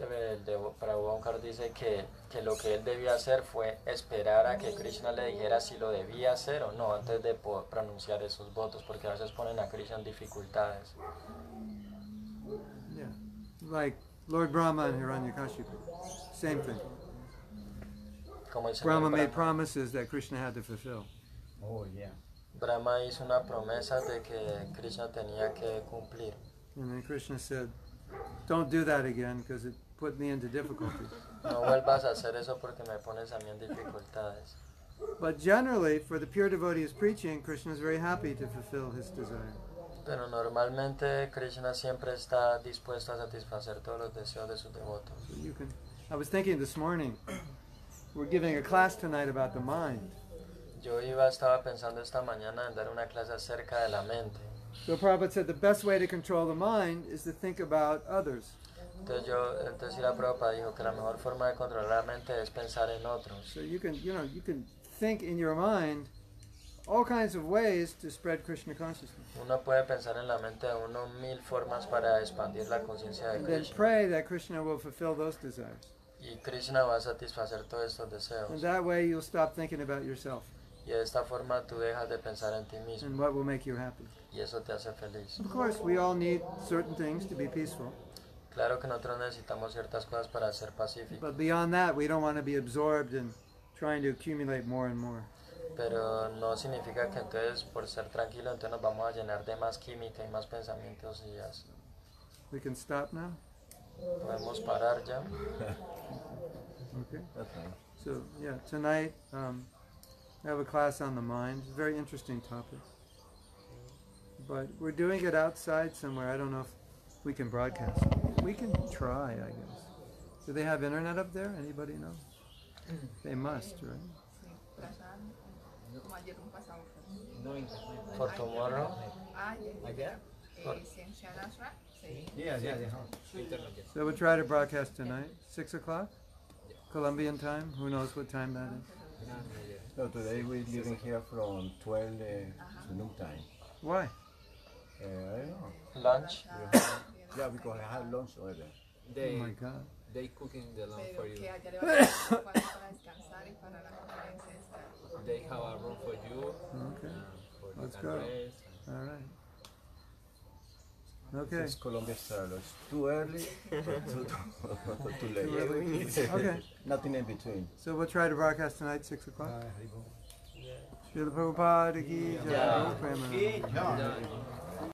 S6: el de Prabhu Onkar dice que, que lo que él debía hacer fue esperar a que Krishna le dijera si lo debía hacer o no antes de poder pronunciar esos votos porque a veces ponen a Krishna en dificultades.
S1: yeah, like Lord Brahma and Hiranyakashipu, same thing.
S6: Como dice
S1: Brahma
S6: Brahma,
S1: made promises that Krishna had to fulfill.
S2: Oh yeah.
S6: Brahma hizo una promesa de que Krishna tenía que cumplir.
S1: And then Krishna said, don't do that again because it put me into difficulty.
S6: No vuelvas a hacer eso porque me pones a mí en dificultades.
S1: But generally, for the pure devotee who's preaching, Krishna is very happy to fulfill his desire.
S6: Pero normalmente Krishna siempre está dispuesto a satisfacer todos los deseos de sus devotos.
S1: So you can. I was thinking this morning, we're giving a class tonight about the mind.
S6: Yo iba, estaba pensando esta mañana en dar una clase acerca de la mente.
S1: So Prabhupada said the best way to control the mind is to think about others.
S6: Entonces yo, entonces la Prabhupada dijo que la mejor forma de controlar la mente es pensar en otros.
S1: So you can, you know, you can think in your mind all kinds of ways to spread Krishna consciousness.
S6: Uno puede pensar en la mente de uno mil formas para expandir la conciencia de
S1: And then pray that Krishna will fulfill those desires.
S6: Y Krishna va a satisfacer todos estos
S1: And that way you'll stop thinking about yourself
S6: Y de esta forma tú dejas de pensar en ti mismo.
S1: and what will make you happy.
S6: Y eso te hace feliz.
S1: Of course, we all need certain things to be peaceful.
S6: Claro que nosotros necesitamos ciertas cosas para ser pacíficos.
S1: But beyond that, we don't want to be absorbed in trying to accumulate more and more.
S6: Pero no significa que entonces por ser tranquilo entonces nos vamos a llenar de más química y más pensamientos y ya
S1: We can stop now?
S6: podemos parar ya. *laughs*
S1: Okay.
S7: Okay.
S1: So, yeah, tonight um, I have a class on the mind. It's a very interesting topic. But we're doing it outside somewhere. I don't know if we can broadcast. We can try, I guess. Do they have internet up there? Anybody know? They must, right?
S5: Sí, pasaron, como ayer.
S4: No internet.
S6: For tomorrow.
S5: Ayer,
S2: Allá?
S5: eh, Ciencia Nasra, sí.
S2: Yeah, yeah, yeah.
S1: So we'll try to broadcast tonight. Six o'clock? Colombian time? Who knows what time that is?
S4: No, no, yeah.
S7: No, today we're leaving here from 12 uh, to noon time.
S1: Why?
S7: Uh, I don't know.
S6: Lunch.
S7: Yeah, because I have lunch over there.
S1: Oh
S4: They,
S1: my God.
S4: they cooking the lunch for you.
S5: que allá le va a dar un cuarto para descansar y para la conferencia esta.
S4: They have a room for you.
S1: Okay.
S4: um, for
S1: Let's go. All right. Okay.
S7: It's Colombia style. It's too early, but too, *laughs* too late.
S1: Too early. Okay.
S7: Nothing in between.
S1: So we'll try to broadcast tonight, six o'clock.
S2: Ah, Haribo.
S1: Srila Prabhupada ki jai.